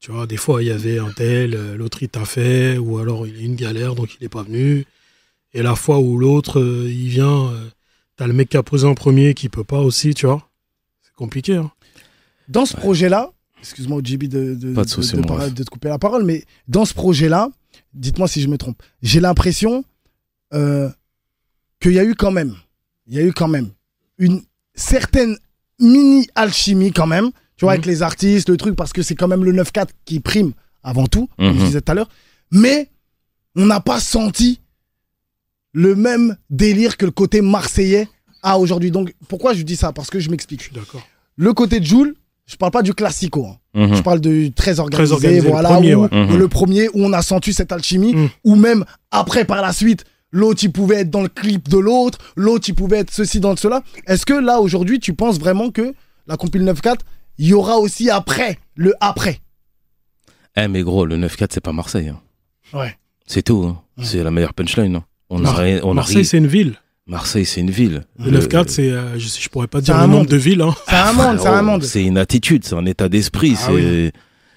Tu vois, des fois, il y avait un tel, euh, l'autre il t'a fait, ou alors il a une galère, donc il n'est pas venu. Et la fois où l'autre, euh, il vient, euh, t'as le mec qui a posé en premier qui peut pas aussi, tu vois. C'est compliqué. Hein. Dans ce projet-là, excuse-moi, JB, de, de, de te couper la parole, mais dans ce projet-là, dites-moi si je me trompe, j'ai l'impression euh, qu'il y a eu quand même, il y a eu quand même une certaine mini-alchimie quand même, tu vois, Mhm. avec les artistes, le truc, parce que c'est quand même le 9-4 qui prime avant tout, comme Mhm. je disais tout à l'heure, mais on n'a pas senti le même délire que le côté marseillais a aujourd'hui. Donc, pourquoi je dis ça? Parce que je m'explique. D'accord. Le côté de Joule, je parle pas du classico. hein. Mhm. Je parle de très organisé, organisé, le voilà, premier, où- ouais. Mhm. le premier où on a senti cette alchimie, Mhm. ou même après par la suite, l'autre il pouvait être dans le clip de l'autre, l'autre il pouvait être ceci dans cela. Est-ce que là aujourd'hui tu penses vraiment que la compil 9-4, il y aura aussi après, le après Eh, mais gros, le 9-4, c'est pas Marseille. hein. Ouais. C'est tout. hein. Ouais. C'est la meilleure punchline. hein. On a Mar- rien- on a Marseille, c'est une ville. Marseille, c'est une ville. Le 9-4, c'est, euh, je, sais- je pourrais pas dire un le nombre monde. de villes. Hein. C'est un monde, c'est un monde. C'est une attitude, c'est un état d'esprit, Ah c'est, oui.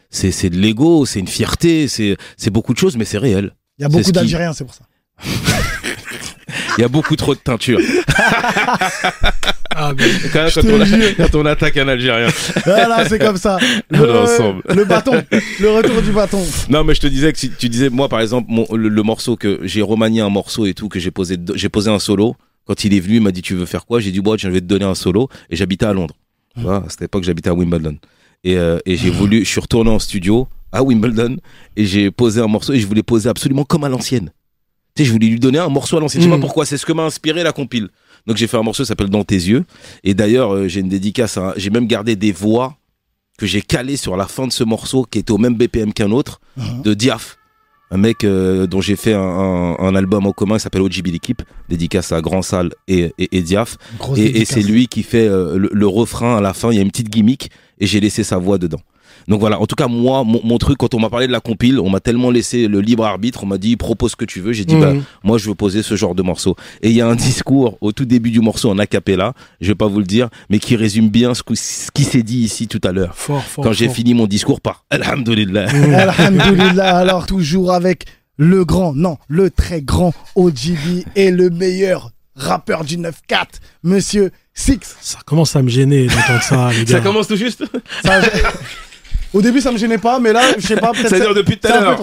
c'est, c'est de l'ego, c'est une fierté, c'est, c'est beaucoup de choses, mais c'est réel. Il y a c'est beaucoup ce qui- d'Algériens, c'est pour ça. Il y a beaucoup trop de teinture. Ah, mais quand, on, a- jure. quand on attaque un Algérien. Voilà, c'est comme ça. Le bâton, le retour du bâton. Non, mais je te disais que si tu disais, moi, par exemple, mon- le, le morceau que j'ai remanié un morceau et tout, que j'ai posé, j'ai posé un solo. Quand il est venu, il m'a dit, tu veux faire quoi? J'ai dit, bon, je vais te donner un solo. Et j'habitais à Londres. Tu vois, à cette époque, j'habitais à Wimbledon. Et, euh, et j'ai voulu, je suis retourné en studio à Wimbledon et j'ai posé un morceau et je voulais poser absolument comme à l'ancienne. Tu sais, je voulais lui donner un morceau à l'ancienne. Je sais pas pourquoi, c'est ce que m'a inspiré la compile. Donc j'ai fait un morceau qui s'appelle Dans tes yeux. Et d'ailleurs, euh, j'ai une dédicace, à- j'ai même gardé des voix que j'ai calées sur la fin de ce morceau qui était au même BPM qu'un autre, Mhm. de Diaf. Un mec euh, dont j'ai fait un, un- un album en commun qui s'appelle OGB l'équipe, dédicace à Grand Salle et, et, et Diaf. Et, c'est lui qui fait euh, le, le refrain à la fin, il y a une petite gimmick et j'ai laissé sa voix dedans. Donc voilà, en tout cas moi, mon, mon truc, quand on m'a parlé de la compile, on m'a tellement laissé le libre arbitre, on m'a dit propose ce que tu veux, j'ai dit bah Mhm. moi je veux poser ce genre de morceau. Et il y a un discours au tout début du morceau en acapella, je vais pas vous le dire, mais qui résume bien ce, que- ce qui s'est dit ici tout à l'heure. fort, fort. Quand j'ai fini mon discours par Alhamdulillah. Mhm. Alhamdulillah, alors toujours avec le grand, non, le très grand OGB et le meilleur rappeur du 9-4, monsieur Six. Ça commence à me gêner d'entendre ça, les gars. Ça commence tout juste Ça, Au début, ça me gênait pas, mais là, je sais pas, peut-être. C'est-à-dire depuis tout à l'heure.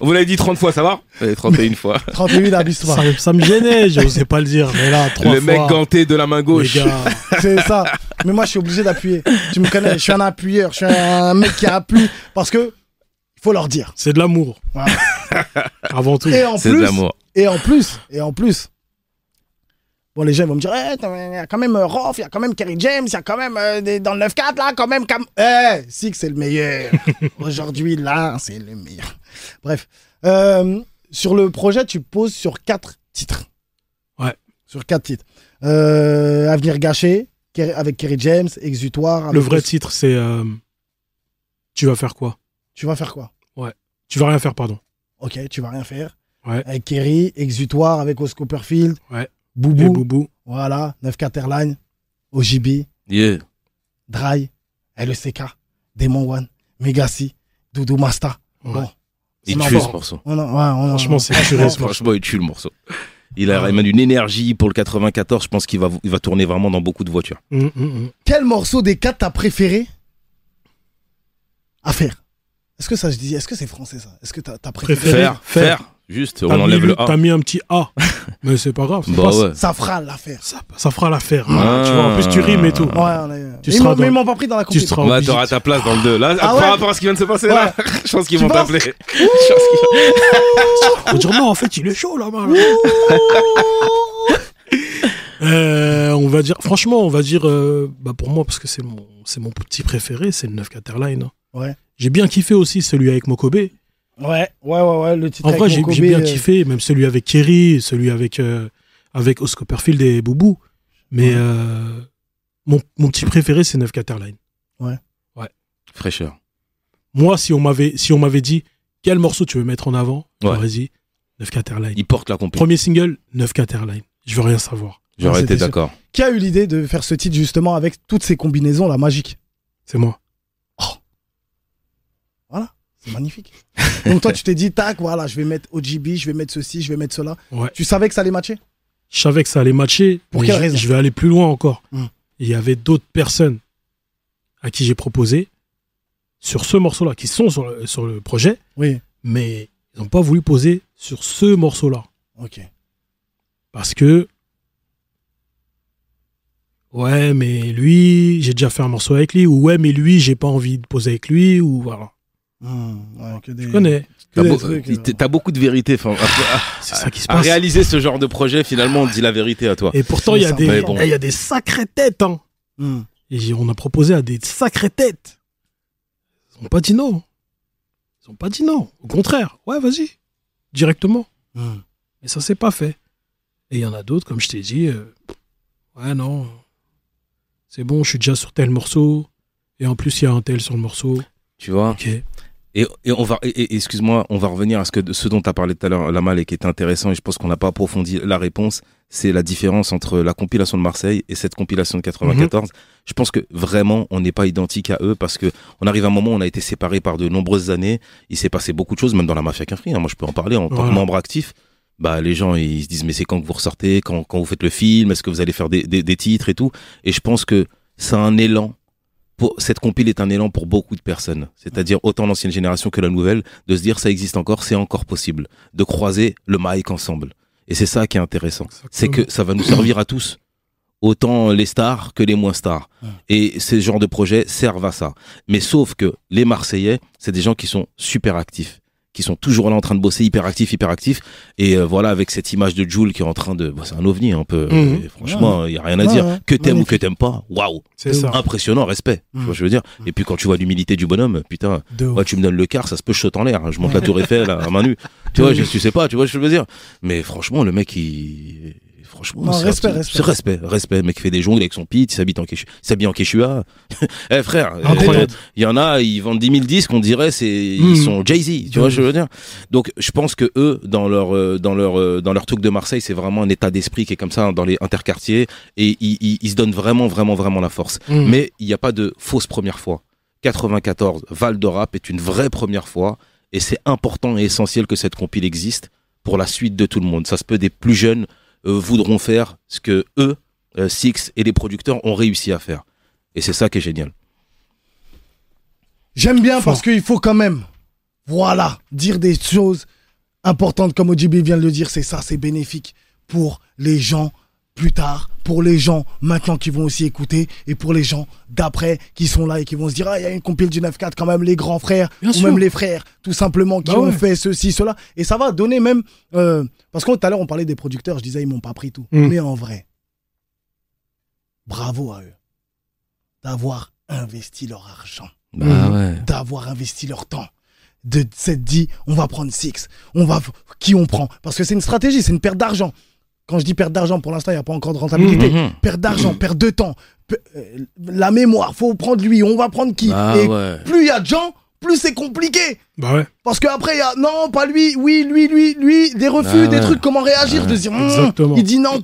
Vous l'avez dit 30 fois, ça va Eh, 31 fois. 38 abuse-toi. Ça, ça me gênait, j'osais pas le dire. Mais là, trois Le fois. mec ganté de la main les gauche. gars, C'est ça. Mais moi, je suis obligé d'appuyer. Tu me connais, je suis un appuyeur. Je suis un mec qui appuie parce que il faut leur dire. c'est de l'amour. Voilà. Avant tout. Et en C'est de plus, l'amour. et en plus, et en plus. Bon, les gens vont me dire, Eh, il y a quand même euh, Roth, il y a quand même Kerry James, il y a quand même euh, des- dans le 9-4 là, quand même. Cam... Eh, Six, c'est le meilleur. Aujourd'hui, là, c'est le meilleur. Bref. Euh, sur le projet, tu poses sur quatre titres. Ouais. Sur quatre titres. Euh, Avenir gâché, avec Kerry James, Exutoire. Le vrai titre, c'est Tu vas faire quoi? Tu vas faire quoi? Tu vas rien faire, pardon. Ok, tu vas rien faire. Ouais. Avec Kerry, Exutoire, avec Oscar Copperfield. Ouais. Boubou. Et Boubou. Voilà, 9 Airline, OJB, Yeah. Dry, LECK, Demon One, Megassi, Doudou Masta. Ouais. Bon. Il tue ce morceau. on en- ouais, on en- Franchement, c'est franchement, il tue le morceau. Il a émane une énergie pour le 94. Je pense qu'il va, il va tourner vraiment dans beaucoup de voitures. Hum, hum, hum. Quel morceau des quatre t'as préféré à faire? Est-ce que ça, je dis, est-ce que c'est français ça? Est-ce que t'as Préféré? Faire, faire. Juste, T'as on enlève mis, le A. t'as mis un petit A. Mais c'est pas grave. Bah pas- ouais. Ça fera l'affaire. ça, ça fera l'affaire. Ah. Tu vois, en plus, tu rimes et tout. Ouais, on est... Tu ils seras m'ont- dans- Mais ils m'ont pas pris dans la Tu compétition. seras Ouais, obligé. t'auras ta place dans le 2. Là, Ah par ouais rapport à ce qui vient de se passer là, je pense qu'ils Tu vont t'appeler. Je pense qu'ils- Faut dire non, en fait, il est chaud là-bas. là. Euh, on va dire, franchement, on va dire, euh, bah pour moi, parce que c'est mon, c'est mon petit préféré, c'est le 9 Caterline. hein. Ouais. J'ai bien kiffé aussi celui avec Mokobe. Ouais, ouais, ouais, ouais, le titre En vrai, j'ai bien euh, kiffé, même celui avec Kerry, celui avec, euh, avec Oscar Perfield et Boubou. Mais Ouais. euh, mon, mon petit préféré, c'est 9 Caterline. Fraîcheur. Moi, si on m'avait si on m'avait dit quel morceau tu veux mettre en avant, Ouais. j'aurais dit 9 Caterline. Il porte la compétition. Premier single, 9 Caterline. Je veux rien savoir. J'aurais Ouais, été d'accord. Qui a eu l'idée de faire ce titre justement avec toutes ces combinaisons là magiques? C'est moi. C'est magnifique. Donc toi, tu t'es dit, tac, voilà, je vais mettre OGB, je vais mettre ceci, je vais mettre cela. Ouais. Tu savais que ça allait matcher? Je savais que ça allait matcher. Pour quelle je- raison? Je vais aller plus loin encore. Hmm. Il y avait d'autres personnes à qui j'ai proposé sur ce morceau-là, qui sont sur le, sur le projet, Oui. mais ils n'ont pas voulu poser sur ce morceau-là. Ok. Parce que. Ouais, mais lui, j'ai déjà fait un morceau avec lui. Ou ouais, mais lui, j'ai pas envie de poser avec lui. Ou voilà. Ouais, que des... Je connais. T'as beau- trucs, euh. t'as beaucoup de vérité. enfin, à- à- C'est ça qui se À passe. réaliser ce genre de projet, finalement, on dit la vérité à toi. Et pourtant, il y a des, bon. il y a des sacrées têtes. Hein. Hmm. Et on a proposé à des sacrées têtes. Ils n'ont pas dit non. Ils n'ont pas dit non. Au contraire, ouais, vas-y. Directement. Hmm. Mais ça s'est pas fait. Et il y en a d'autres, comme je t'ai dit, euh, ouais, non. C'est bon, je suis déjà sur tel morceau. Et en plus, il y a un tel sur le morceau. Tu vois Ok. Et, et on va, excuse-moi, on va revenir à ce que ce dont tu as parlé tout à l'heure, Lamal, et qui est intéressant, et je pense qu'on n'a pas approfondi la réponse. C'est la différence entre la compilation de Marseille et cette compilation de 94. Je pense que vraiment, on n'est pas identique à eux parce que on arrive à un moment où on a été séparés par de nombreuses années. Il s'est passé beaucoup de choses, même dans la mafia Quinfri. hein. Moi, je peux en parler en tant que membre actif. Bah, les gens, ils se disent, mais c'est quand que vous ressortez, quand, quand vous faites le film, est-ce que vous allez faire des, des, des titres et tout? Et je pense que c'est un élan pour, cette compile est un élan pour beaucoup de personnes. C'est-à-dire autant l'ancienne génération que la nouvelle, de se dire ça existe encore, c'est encore possible. De croiser le mic ensemble. Et c'est ça qui est intéressant. C'est que ça va nous servir à tous. Autant les stars que les moins stars. Et ces genres de projets servent à ça. Mais sauf que les Marseillais, c'est des gens qui sont super actifs. Qui sont toujours là en train de bosser, hyper actifs, hyper actifs. Et euh, voilà, avec cette image de Jules qui est en train de. bah, c'est un ovni un peu. Mhm. Franchement, il y a rien à Ouais, dire. ouais. Que t'aimes ou que t'aimes pas, waouh! C'est ça. impressionnant, respect. Tu vois, ce que je veux dire? Et puis quand tu vois l'humilité du bonhomme, putain, ouais, tu me donnes le quart, ça se peut, je saute en l'air. hein. Je monte la tour Eiffel à main nue. Tu vois, je, tu sais pas, tu vois ce que je veux dire? Mais franchement, le mec, il. Franchement, Non, c'est respect, un- respect. c'est respect, respect. Le mec fait des jongles avec son pit, il s'habille en Quechua. il s'habille en Quechua. Eh frère, euh, il y en a, ils vendent 10 000 disques, on dirait, c'est, ils sont Jay-Z, tu vois ce que je veux dire? Donc, je pense que eux, dans leur, euh, dans leur, euh, dans leur truc de Marseille, c'est vraiment un état d'esprit qui est comme ça dans les interquartiers et ils, ils, ils se donnent vraiment, vraiment, vraiment la force. Mm. Mais il n'y a pas de fausse première fois. 94, Val de Rap est une vraie première fois et c'est important et essentiel que cette compile existe pour la suite de tout le monde. Ça se peut des plus jeunes voudront faire ce que eux, euh, Six et les producteurs ont réussi à faire. Et c'est ça qui est génial. J'aime bien Fort. parce qu'il faut quand même, voilà, dire des choses importantes comme OGB vient de le dire. C'est ça, c'est bénéfique pour les gens plus tard, pour les gens maintenant qui vont aussi écouter et pour les gens d'après qui sont là et qui vont se dire ah il y a une compile du 9-4 quand même les grands frères Bien ou sûr. même les frères tout simplement qui Bah ont ouais. fait ceci cela et ça va donner même euh, parce que tout à l'heure on parlait des producteurs je disais ils m'ont pas pris tout Mm. mais en vrai bravo à eux d'avoir investi leur argent Bah ouais. d'avoir investi leur temps, de s'être dit, on va prendre Six, on va, qui on prend? Parce que c'est une stratégie, c'est une perte d'argent. Quand je dis perte d'argent, pour l'instant, il n'y a pas encore de rentabilité. Mhm. Perte d'argent, perte de temps, euh, la mémoire, faut prendre lui, on va prendre qui Ah Et ouais. plus il y a de gens, plus c'est compliqué. Bah ouais. Parce qu'après, il y a non, pas lui, oui, lui, lui, lui, des refus, Ah des ouais. trucs, comment réagir, de dire, hum, il dit non,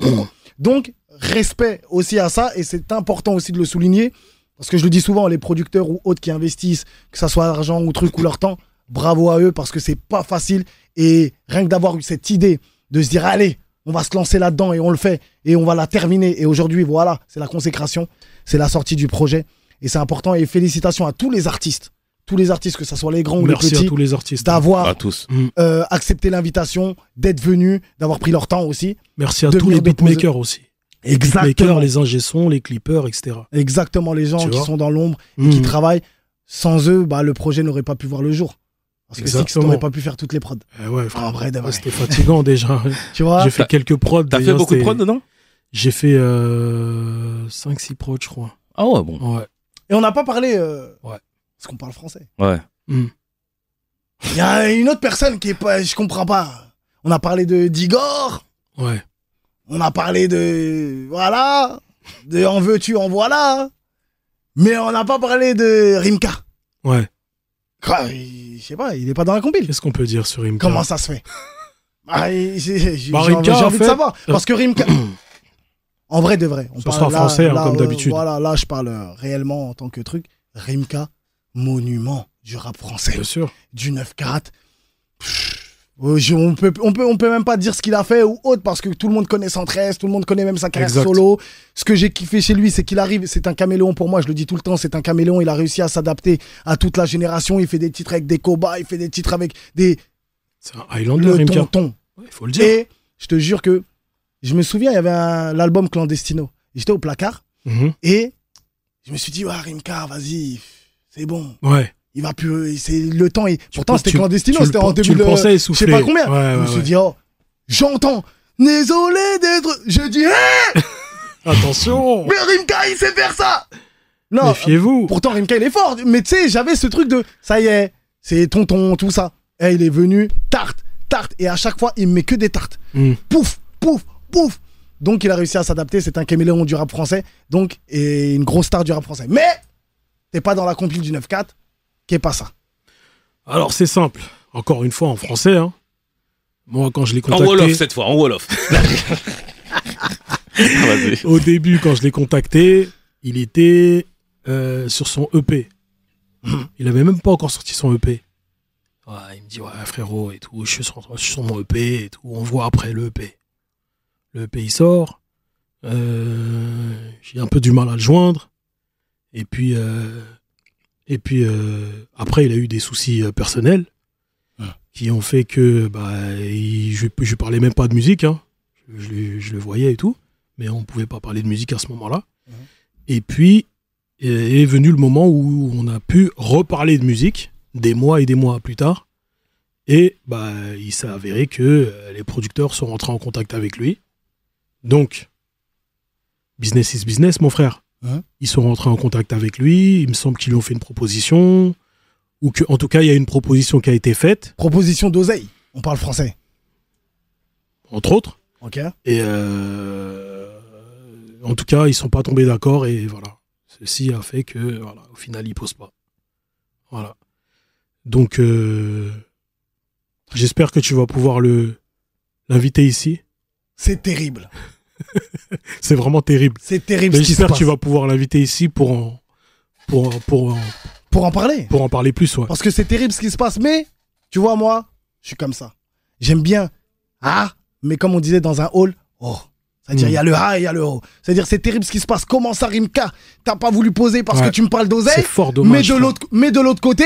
Donc, respect aussi à ça, et c'est important aussi de le souligner, parce que je le dis souvent, les producteurs ou autres qui investissent, que ça soit l'argent ou truc ou leur temps, bravo à eux, parce que c'est pas facile, et rien que d'avoir eu cette idée de se dire, allez, on va se lancer là-dedans et on le fait, et on va la terminer, et aujourd'hui, voilà, c'est la consécration, c'est la sortie du projet, et c'est important, et félicitations à tous les artistes tous les artistes, que ce soit les grands ou les Merci à petits, tous les artistes. d'avoir À tous. euh, accepté l'invitation, d'être venus, d'avoir pris leur temps aussi. Merci à tous les déposer- beatmakers aussi. Les beatmakers, les les clippers, etc. Exactement, les gens Tu qui sont dans l'ombre, Mm. qui travaillent. Sans eux, bah, le projet n'aurait pas pu voir le jour. Parce que Six n'aurait pas pu faire toutes les prods. Eh ouais, En frère. vrai. C'était fatigant déjà. Tu vois J'ai fait quelques prods. T'as fait beaucoup de c'était- prod dedans J'ai fait euh, 5-6 prods, je crois. Ah ouais, bon. Ouais. Et on n'a pas parlé. euh, Ouais. Parce qu'on parle français. Ouais. Hmm. Il y a une autre personne qui est pas. Je comprends pas. On a parlé de d'Igor. Ouais. On a parlé de. Voilà. De en veux-tu, en voilà. Mais on n'a pas parlé de Rimka. Ouais. Quoi il- Je sais pas, il est pas dans la compile. Qu'est-ce qu'on peut dire sur Rimka Comment ça se fait? Ah, j'ai Bah, envie en de fait- savoir. Parce que Rimka. En vrai de vrai. On Ce parle sera là- français, hein, là, comme euh, d'habitude. Voilà, là, je parle euh, réellement en tant que truc. Rimka, monument du rap français. Bien sûr. du 9-4. Euh, je- On peut, on, peut, on peut même pas dire ce qu'il a fait ou autre parce que tout le monde connaît 113, tout le monde connaît même sa carrière Exact. solo. Ce que j'ai kiffé chez lui, c'est qu'il arrive, c'est un caméléon pour moi, je le dis tout le temps, c'est un caméléon. Il a réussi à s'adapter à toute la génération. Il fait des titres avec des cobayes, il fait des titres avec des. C'est un Highlander, le tonton. Il faut le dire. Et je te jure que je me souviens, il y avait l'album Clandestino. J'étais au placard Mhm. et je me suis dit, ouais, Rimka, vas-y, c'est bon. Ouais. Il va plus. C'est le temps. Et pourtant, c'était clandestino. C'était en début de. pensais Je sais pas combien. Ouais, je me suis dit, oh, j'entends. Désolé d'être. Je dis, hé Attention Mais Rimka, il sait faire ça Non. Méfiez-vous Pourtant, Rimka, il est fort. Mais tu sais, j'avais ce truc de. Ça y est, c'est tonton, tout ça. Et il est venu, tarte, tarte. Et à chaque fois, il me met que des tartes. Hmm. Pouf, pouf, pouf. Donc, il a réussi à s'adapter. C'est un caméléon du rap français. Donc, et une grosse star du rap français. Mais, t'es pas dans la compile du 9-4. Qu'est pas ça Alors, c'est simple. Encore une fois, en français. Hein. Moi, quand je l'ai En contacté... Wolof cette fois, en Wolof. Vas-y. Au début, quand je l'ai contacté, il était euh, sur son EP. Il avait même pas encore sorti son EP. Ouais, il me dit, ouais, frérot, et tout, je suis sur, je suis sur mon EP, et tout, on voit après le EP. Le EP, il sort. Euh, J'ai un peu du mal à le joindre. Et puis, euh, et puis euh, après, il a eu des soucis euh, personnels qui ont fait que bah, il- je, lui parlais même pas de musique. Hein. Je, je le- je le voyais et tout mais on ne pouvait pas parler de musique à ce moment-là. Et puis est venu le moment où on a pu reparler de musique, des mois et des mois plus tard. Et bah, il s'est avéré que euh, les producteurs sont rentrés en contact avec lui. Donc, business is business, mon frère. Mhm. Ils sont rentrés en contact avec lui. Il me semble qu'ils lui ont fait une proposition. Ou que, en tout cas, il y a une proposition qui a été faite, Proposition d'oseille. On parle français. entre autres. Ok Et euh, en tout cas, ils sont pas tombés d'accord et voilà. Ceci a fait que, voilà, au final, ils posent pas. Voilà. Donc, euh, j'espère que tu vas pouvoir le l'inviter ici. C'est terrible. C'est C'est vraiment terrible. C'est terrible j'espère que tu vas pouvoir l'inviter ici pour en, pour, pour, en- Pour en parler. pour en parler plus. Ouais. Parce que c'est terrible ce qui se passe. Mais, tu vois, moi, je suis comme ça. J'aime bien. Ah, mais comme on disait dans un hall, oh. C'est-à-dire, il Mm. y a le A et il y a le O. C'est-à-dire, c'est terrible ce qui se passe. Comment ça, Rimka T'as pas voulu poser parce Ouais. que tu me parles C'est d'oseille fort mais dommage. de frère. l'autre mais de l'autre côté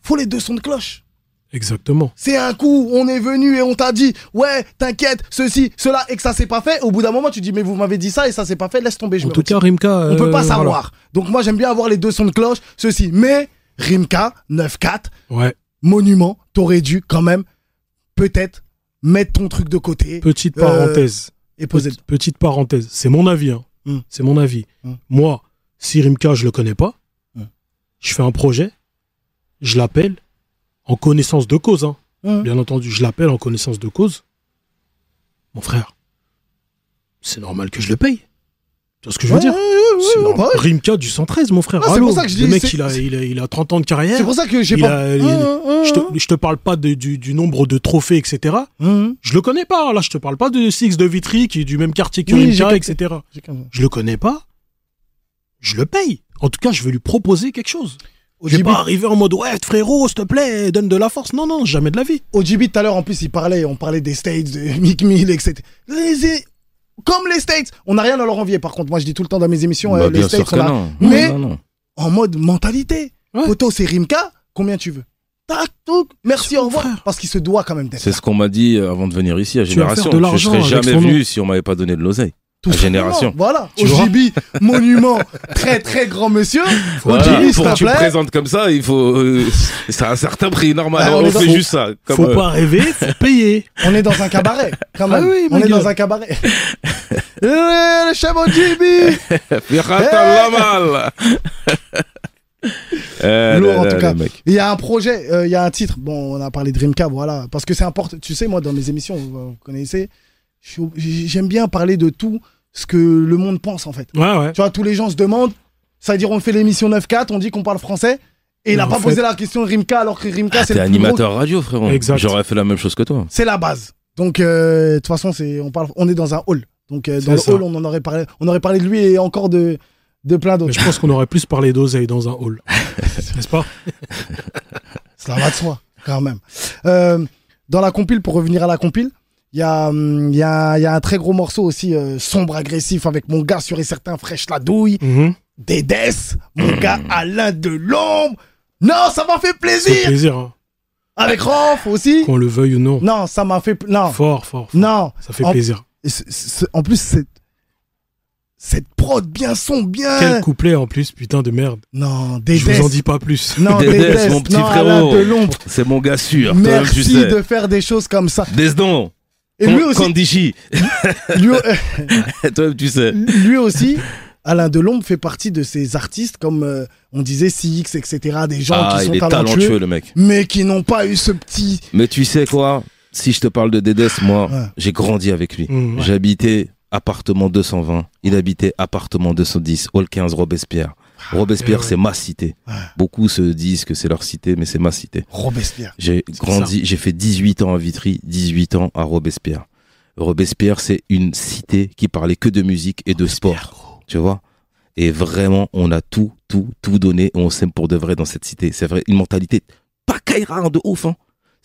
faut les deux sons de cloche Exactement. c'est un coup on est venu et on t'a dit ouais t'inquiète ceci cela et que ça s'est pas fait au bout d'un moment tu dis mais vous m'avez dit ça et ça s'est pas fait laisse tomber je En me tout retire. cas, Rimka. on peut pas euh, savoir donc moi j'aime bien avoir les deux sons de cloche ceci mais Rimka 9-4 voilà. Ouais. monument t'aurais dû quand même peut-être mettre ton truc de côté Petite Euh, parenthèse. et poser Petite, petite parenthèse, c'est mon avis. hein. Hmm. C'est mon avis. Hmm. Moi, si Rimka, je le connais pas, Hmm. je fais un projet, je l'appelle en connaissance de cause. hein. Hum. Bien entendu, je l'appelle en connaissance de cause. Mon frère, c'est normal que je le paye. Tu vois ce que je veux Ouais, dire? ouais, ouais, C'est. Rimka du 113, mon frère. Ah, c'est pour ça que je dis, Le mec, il a, il, a, il a 30 ans de carrière. c'est pour ça que j'ai pas a- il- Hum, hum, Je te, je te parle pas de- du, du nombre de trophées, etc. Hum. Je le connais pas. Là, je te parle pas de Six de Vitry, qui est du même quartier que Oui, Rimka, etc. Je le connais pas. Je le paye. En tout cas, je vais lui proposer quelque chose. Je vais pas arriver en mode ouais frérot s'il te plaît donne de la force non non jamais de la vie OGB tout à l'heure en plus il parlait on parlait des States de Mick Mill etc comme les States on n'a rien à leur envier par contre moi je dis tout le temps dans mes émissions Bah, euh, les bien sûr States que non. mais Non, non. en mode mentalité Ouais. Poto c'est Rimka Combien tu veux? Tac, touc, merci, au revoir. Parce qu'il se doit quand même d'être C'est là. ce qu'on m'a dit euh, avant de venir ici à Génération. Je serais jamais venu nom. si on m'avait pas donné de l'oseille. Tout La génération. Voilà, OGB, monument, très très grand monsieur. Voilà, s'il pour que tu présentes comme ça, il faut. euh, c'est un certain prix normal. Ah, on fait dans- juste ça. Comme, Faut euh, pas rêver, faut payer. On est dans un cabaret, quand Ah même. oui, on est dans un cabaret. Euh, le chef mal. Eh, Lourd, là, en là, tout cas. Il y a un projet, euh, il y a un titre. Bon, on a parlé de Dreamcap, voilà. Parce que c'est important. Tu sais, moi, dans mes émissions, vous, vous connaissez, j'aime bien parler de tout ce que le monde pense, en fait. Ouais, ouais. Tu vois, tous les gens se demandent, c'est-à-dire, on fait l'émission 9-4, on dit qu'on parle français, et il n'a pas posé la question Rimka, alors que Rimka, Ah, c'est T'es le plus gros- animateur radio, frérot. Exact. J'aurais fait la même chose que toi. C'est la base. Donc, euh, de toute façon, c'est, on, parle, on est dans un hall. Donc, euh, dans le ça. hall, on en aurait parlé, on aurait parlé de lui et encore de, de plein Mais d'autres. je pense qu'on aurait plus parlé d'oseille dans un hall. N'est-ce pas? Cela va de soi, quand même. Euh, dans la compile, pour revenir à la compile, il y a, hum, il y, a, il y a un très gros morceau aussi euh, sombre, agressif, avec mon gars sur et certains fraîche la douille, Mhm. Dédès, mon gars Alain de l'ombre. Non, ça m'a fait C'est plaisir. plaisir, hein. Avec Ranf aussi. qu'on le veuille ou non. Non, ça m'a fait. Non, Fort, fort, fort. non. Ça fait En- plaisir. C'est- c'est- en plus, cette, cette prod bien son, bien. Quel couplet en plus, putain de merde. Non, Je Dédès. vous en dis pas plus. Non, Dédès, Dédès, mon petit non, frérot. Alain de l'ombre. C'est mon gars sûr. Tu Merci sais. de faire des choses comme ça. Desdon. Et lui aussi, Kandishi. lui, euh, Toi-même, tu sais. lui aussi, Alain Delombe fait partie de ces artistes comme euh, on disait CX, etc. Des gens Ah, qui sont il est talentueux, talentueux, le mec. mais qui n'ont pas eu ce petit. Mais tu sais quoi? Si je te parle de Dédès, moi, Ouais. j'ai grandi avec lui. Mmh, ouais. J'habitais appartement 220. Il habitait appartement 210, Hall 15, Robespierre. Robespierre, Eh ouais. c'est ma cité. Ouais. Beaucoup se disent que c'est leur cité, mais c'est ma cité. Robespierre. J'ai grandi, j'ai fait 18 ans à Vitry, 18 ans à Robespierre. Robespierre, c'est une cité qui parlait que de musique et de sport. Tu vois? Et vraiment, on a tout, tout, tout donné on s'aime pour de vrai dans cette cité. C'est vrai, une mentalité pas caïra de ouf. Hein.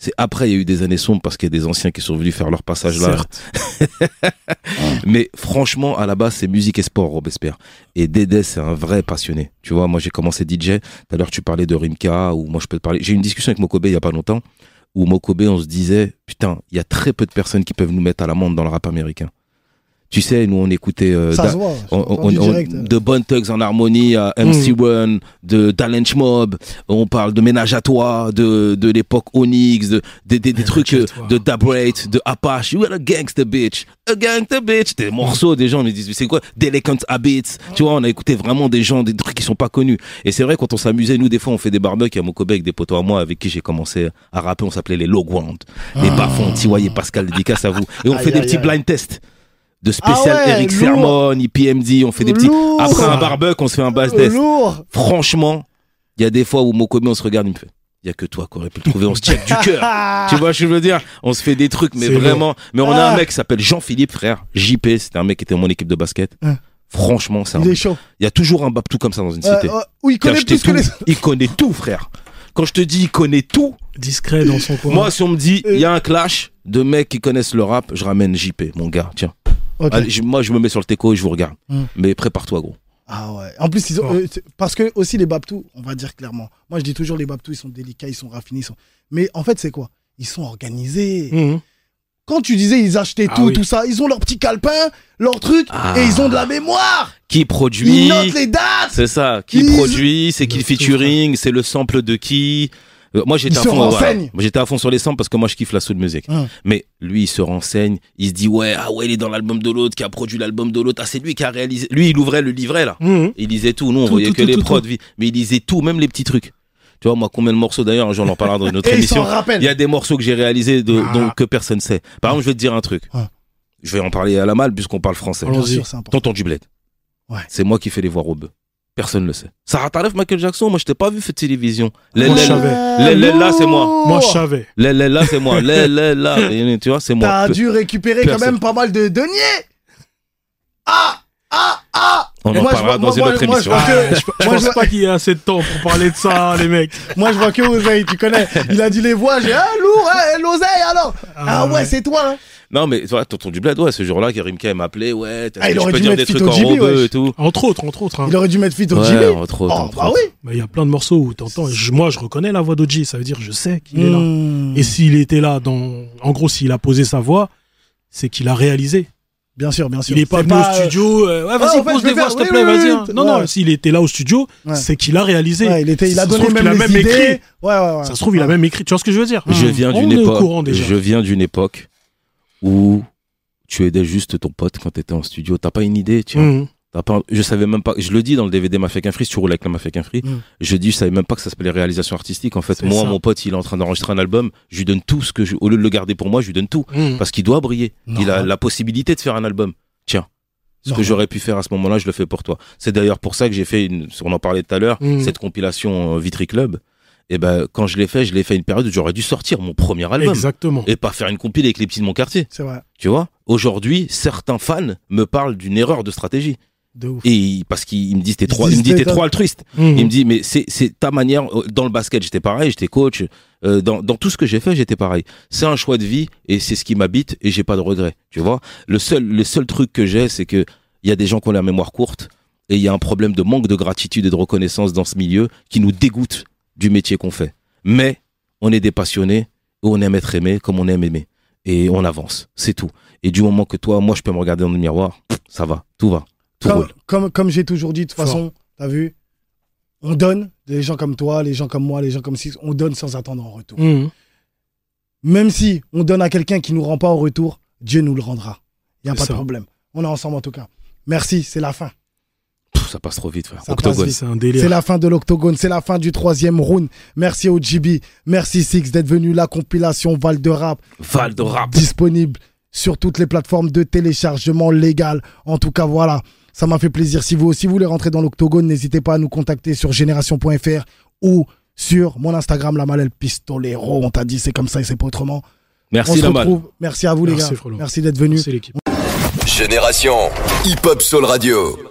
C'est après, il y a eu des années sombres parce qu'il y a des anciens qui sont venus faire leur passage là. Certes. Mais franchement, à la base, c'est musique et sport, Robespierre. Et Dédé, c'est un vrai passionné. Tu vois, moi, j'ai commencé DJ. Tout à l'heure, tu parlais de Rimka, ou moi, je peux te parler. J'ai eu une discussion avec Mokobe il y a pas longtemps, où Mokobe, on se disait, putain, il y a très peu de personnes qui peuvent nous mettre à l'amende dans le rap américain. Tu sais, nous, on écoutait euh, Ça Da- se voit. on- on- on- direct. de Bon Thugs en harmonie à MC One, de Talent Mob, on parle de Ménage à toi, de, de l'époque Onyx, de, des, des, des trucs euh, de Dab Rate, de Apache, You are a gangster bitch, a gangster bitch, des morceaux, des gens me disent, c'est quoi, Delicant Habits, tu vois, on a écouté vraiment des gens, des trucs qui sont pas connus. Et c'est vrai, quand on s'amusait, nous, des fois, on fait des barbecues à Mokobe avec des potos à moi, avec qui j'ai commencé à rapper, on s'appelait les Low Ground, les Bafons, Tiwa et Pascal, dédicace à vous. Et on Aïe, fait des aïe, petits aïe. blind tests. De spécial Ah ouais, Eric. Sermon, IPMD, on fait des petits. Lourd. Après un barbecue, on se fait un bass test. Franchement, il y a des fois où Mokomi, on se regarde, il me fait. Il y a que toi qui aurais pu le trouver, on se check du cœur. tu vois, je veux dire, on se fait des trucs, mais vraiment. Mais on a Ah. un mec qui s'appelle Jean-Philippe, frère. JP, c'était un mec qui était dans mon équipe de basket. Franchement, c'est un- Il est chaud. il y a toujours un babtou comme ça dans une Euh, cité. euh, il connaît que tout. les. Il connaît tout, frère. Quand je te dis il connaît tout, Discret dans son coin. moi, si on me dit il y a un clash de mecs qui connaissent le rap, je ramène JP, mon gars. Tiens. Ok. Allez, je- moi, je me mets sur le teco et je vous regarde. Hmm. Mais prépare-toi, gros. Ah ouais. En plus, ils ont, euh, c'est- parce que aussi les Babtous, on va dire clairement. Moi, je dis toujours les Babtous, ils sont délicats, ils sont raffinés, ils sont. Mais en fait, c'est quoi? Ils sont organisés. Mhm. Quand tu disais ils achetaient Ah tout, oui. tout ça, ils ont leur petit calepin, leur truc, Ah. et ils ont de la mémoire. Qui Ils produit notent les dates. C'est ça. Qui Ils- produit C'est qui le Ils- featuring C'est le sample de qui Euh, Moi j'étais à fond. voilà. renseignent. Moi, J'étais à fond sur les samples parce que moi je kiffe la soul music. Hum. Mais lui il se renseigne. Il se dit ouais ah ouais il est dans l'album de l'autre qui a produit l'album de l'autre. Ah c'est lui qui a réalisé. Lui il ouvrait le livret là. Mhm. Il lisait tout. Nous on Tout, voyait tout, que tout, les prods. Mais il lisait tout, même les petits trucs. Tu vois moi combien de morceaux d'ailleurs un jour on en parlera dans une autre émission. Il y a des morceaux que j'ai réalisés de, Ah. dont que personne sait. Par exemple je vais te dire un truc. Je vais en parler à la malle puisqu'on parle français. Allons-y. Bien sûr, c'est important. Tonton du bled. Ouais. C'est moi qui fais les voix au bœuf. Personne ne le sait. Sarah Taref, Michael Jackson, moi je t'ai pas vu de télévision. Moi, je savais. Là, c'est moi. Moi, je savais. là c'est moi. Là, tu vois, c'est moi. T'as dû récupérer quand même pas mal de deniers. Ah Ah Ah On en Moi, je parlera vois- dans une autre moi, émission. je moi, pense pas qu'il y ait assez de temps pour parler de ça, les mecs. Moi, je vois que Oseille, tu connais. Il a dit les voix, j'ai ah lourd, hein, l'oseille alors. Ah, Ah ouais, ouais. c'est toi. Non, mais voilà, tonton du bled, ouais, ce jour-là, Kerimka m'a appelé, ouais, t'as- Ah, il je peux dire des feat trucs en rebeu et tout. Entre autres, entre autres. hein. Il aurait dû mettre fit au Ouais, entre autres, Oh, entre bah autres. oui. Mais il y a plein de morceaux où t'entends. Moi, je reconnais la voix d'Oji. Ça veut dire, je sais qu'il est là. Mmh. Et s'il était là, dans, en gros, s'il a posé sa voix, c'est qu'il a réalisé. Bien sûr, bien sûr. Il est pas venu au euh, studio. euh, ouais, Ah, vas-y, fait, pose vais des voix, s'il te plaît, oui, vas-y. oui, hein. Non, non, s'il était là au studio, Ouais. c'est qu'il a réalisé. Il était, il a donné même qu'il a même écrit. Ouais, ouais, ouais. Ça se trouve, il a même écrit. Tu vois ce que je veux dire? Je Mmh. viens d'une époque, je viens d'une époque où tu aidais juste ton pote quand t'étais en studio. T'as pas une idée, tiens. Mmh. T'as pas, je savais même pas, je le dis dans le DVD Mafia qu'un free, si tu roules avec la Mafia qu'un free, Mm. je dis, je savais même pas que ça s'appelait réalisation artistique. En fait, moi, ça. mon pote, il est en train d'enregistrer un album, je lui donne tout ce que je, au lieu de le garder pour moi, je lui donne tout. Mmh. Parce qu'il doit briller. Il a la possibilité de faire un album. Tiens. Ce que j'aurais pu faire à ce moment-là, je le fais pour toi. C'est d'ailleurs pour ça que j'ai fait une, on en parlait tout à l'heure, cette compilation euh, Vitry Club. Et ben, quand je l'ai fait, je l'ai fait à une période où j'aurais dû sortir mon premier album. Exactement. Et pas faire une compile avec les petits de mon quartier. C'est vrai. Tu vois? Aujourd'hui, certains fans me parlent d'une erreur de stratégie. De ouf. Et parce qu'il me dit t'es trop, il me disent, dit t'es trop altruiste. Mmh. Il me dit mais c'est c'est ta manière. euh, Dans le basket j'étais pareil, j'étais coach. euh, dans dans tout ce que j'ai fait j'étais pareil. C'est un choix de vie et c'est ce qui m'habite et j'ai pas de regrets. Tu vois. Le seul le seul truc que j'ai c'est que il y a des gens qui ont la mémoire courte et il y a un problème de manque de gratitude et de reconnaissance dans ce milieu qui nous dégoûte du métier qu'on fait. Mais on est des passionnés, on aime être aimé comme on aime aimer et on avance. C'est tout. Et du moment que toi, moi je peux me regarder dans le miroir, ça va, tout va, tout Comme, roule. comme, comme j'ai toujours dit, de toute façon, t'as vu, on donne, des gens comme toi, les gens comme moi, les gens comme Six, on donne sans attendre en retour. Mmh. Même si on donne à quelqu'un qui nous rend pas en retour, Dieu nous le rendra. Il n'y a pas de problème. On est ensemble en tout cas. Merci, c'est la fin. Pff, ça passe trop vite, frère. Ça Octogone. passe vite. C'est un délire. C'est la fin de l'octogone, c'est la fin du troisième round. Merci au GB, merci Six d'être venu. La compilation Val de Rap Val de rap. disponible sur toutes les plateformes de téléchargement légal. En tout cas, voilà, ça m'a fait plaisir. Si vous aussi voulez rentrer dans l'octogone, n'hésitez pas à nous contacter sur génération.fr ou sur mon Instagram, la Malel Pistolero. On t'a dit c'est comme ça et c'est pas autrement. On Merci se la. Merci à vous les gars. Frollo. Merci d'être venus. C'est l'équipe. Génération Hip Hop Soul Radio.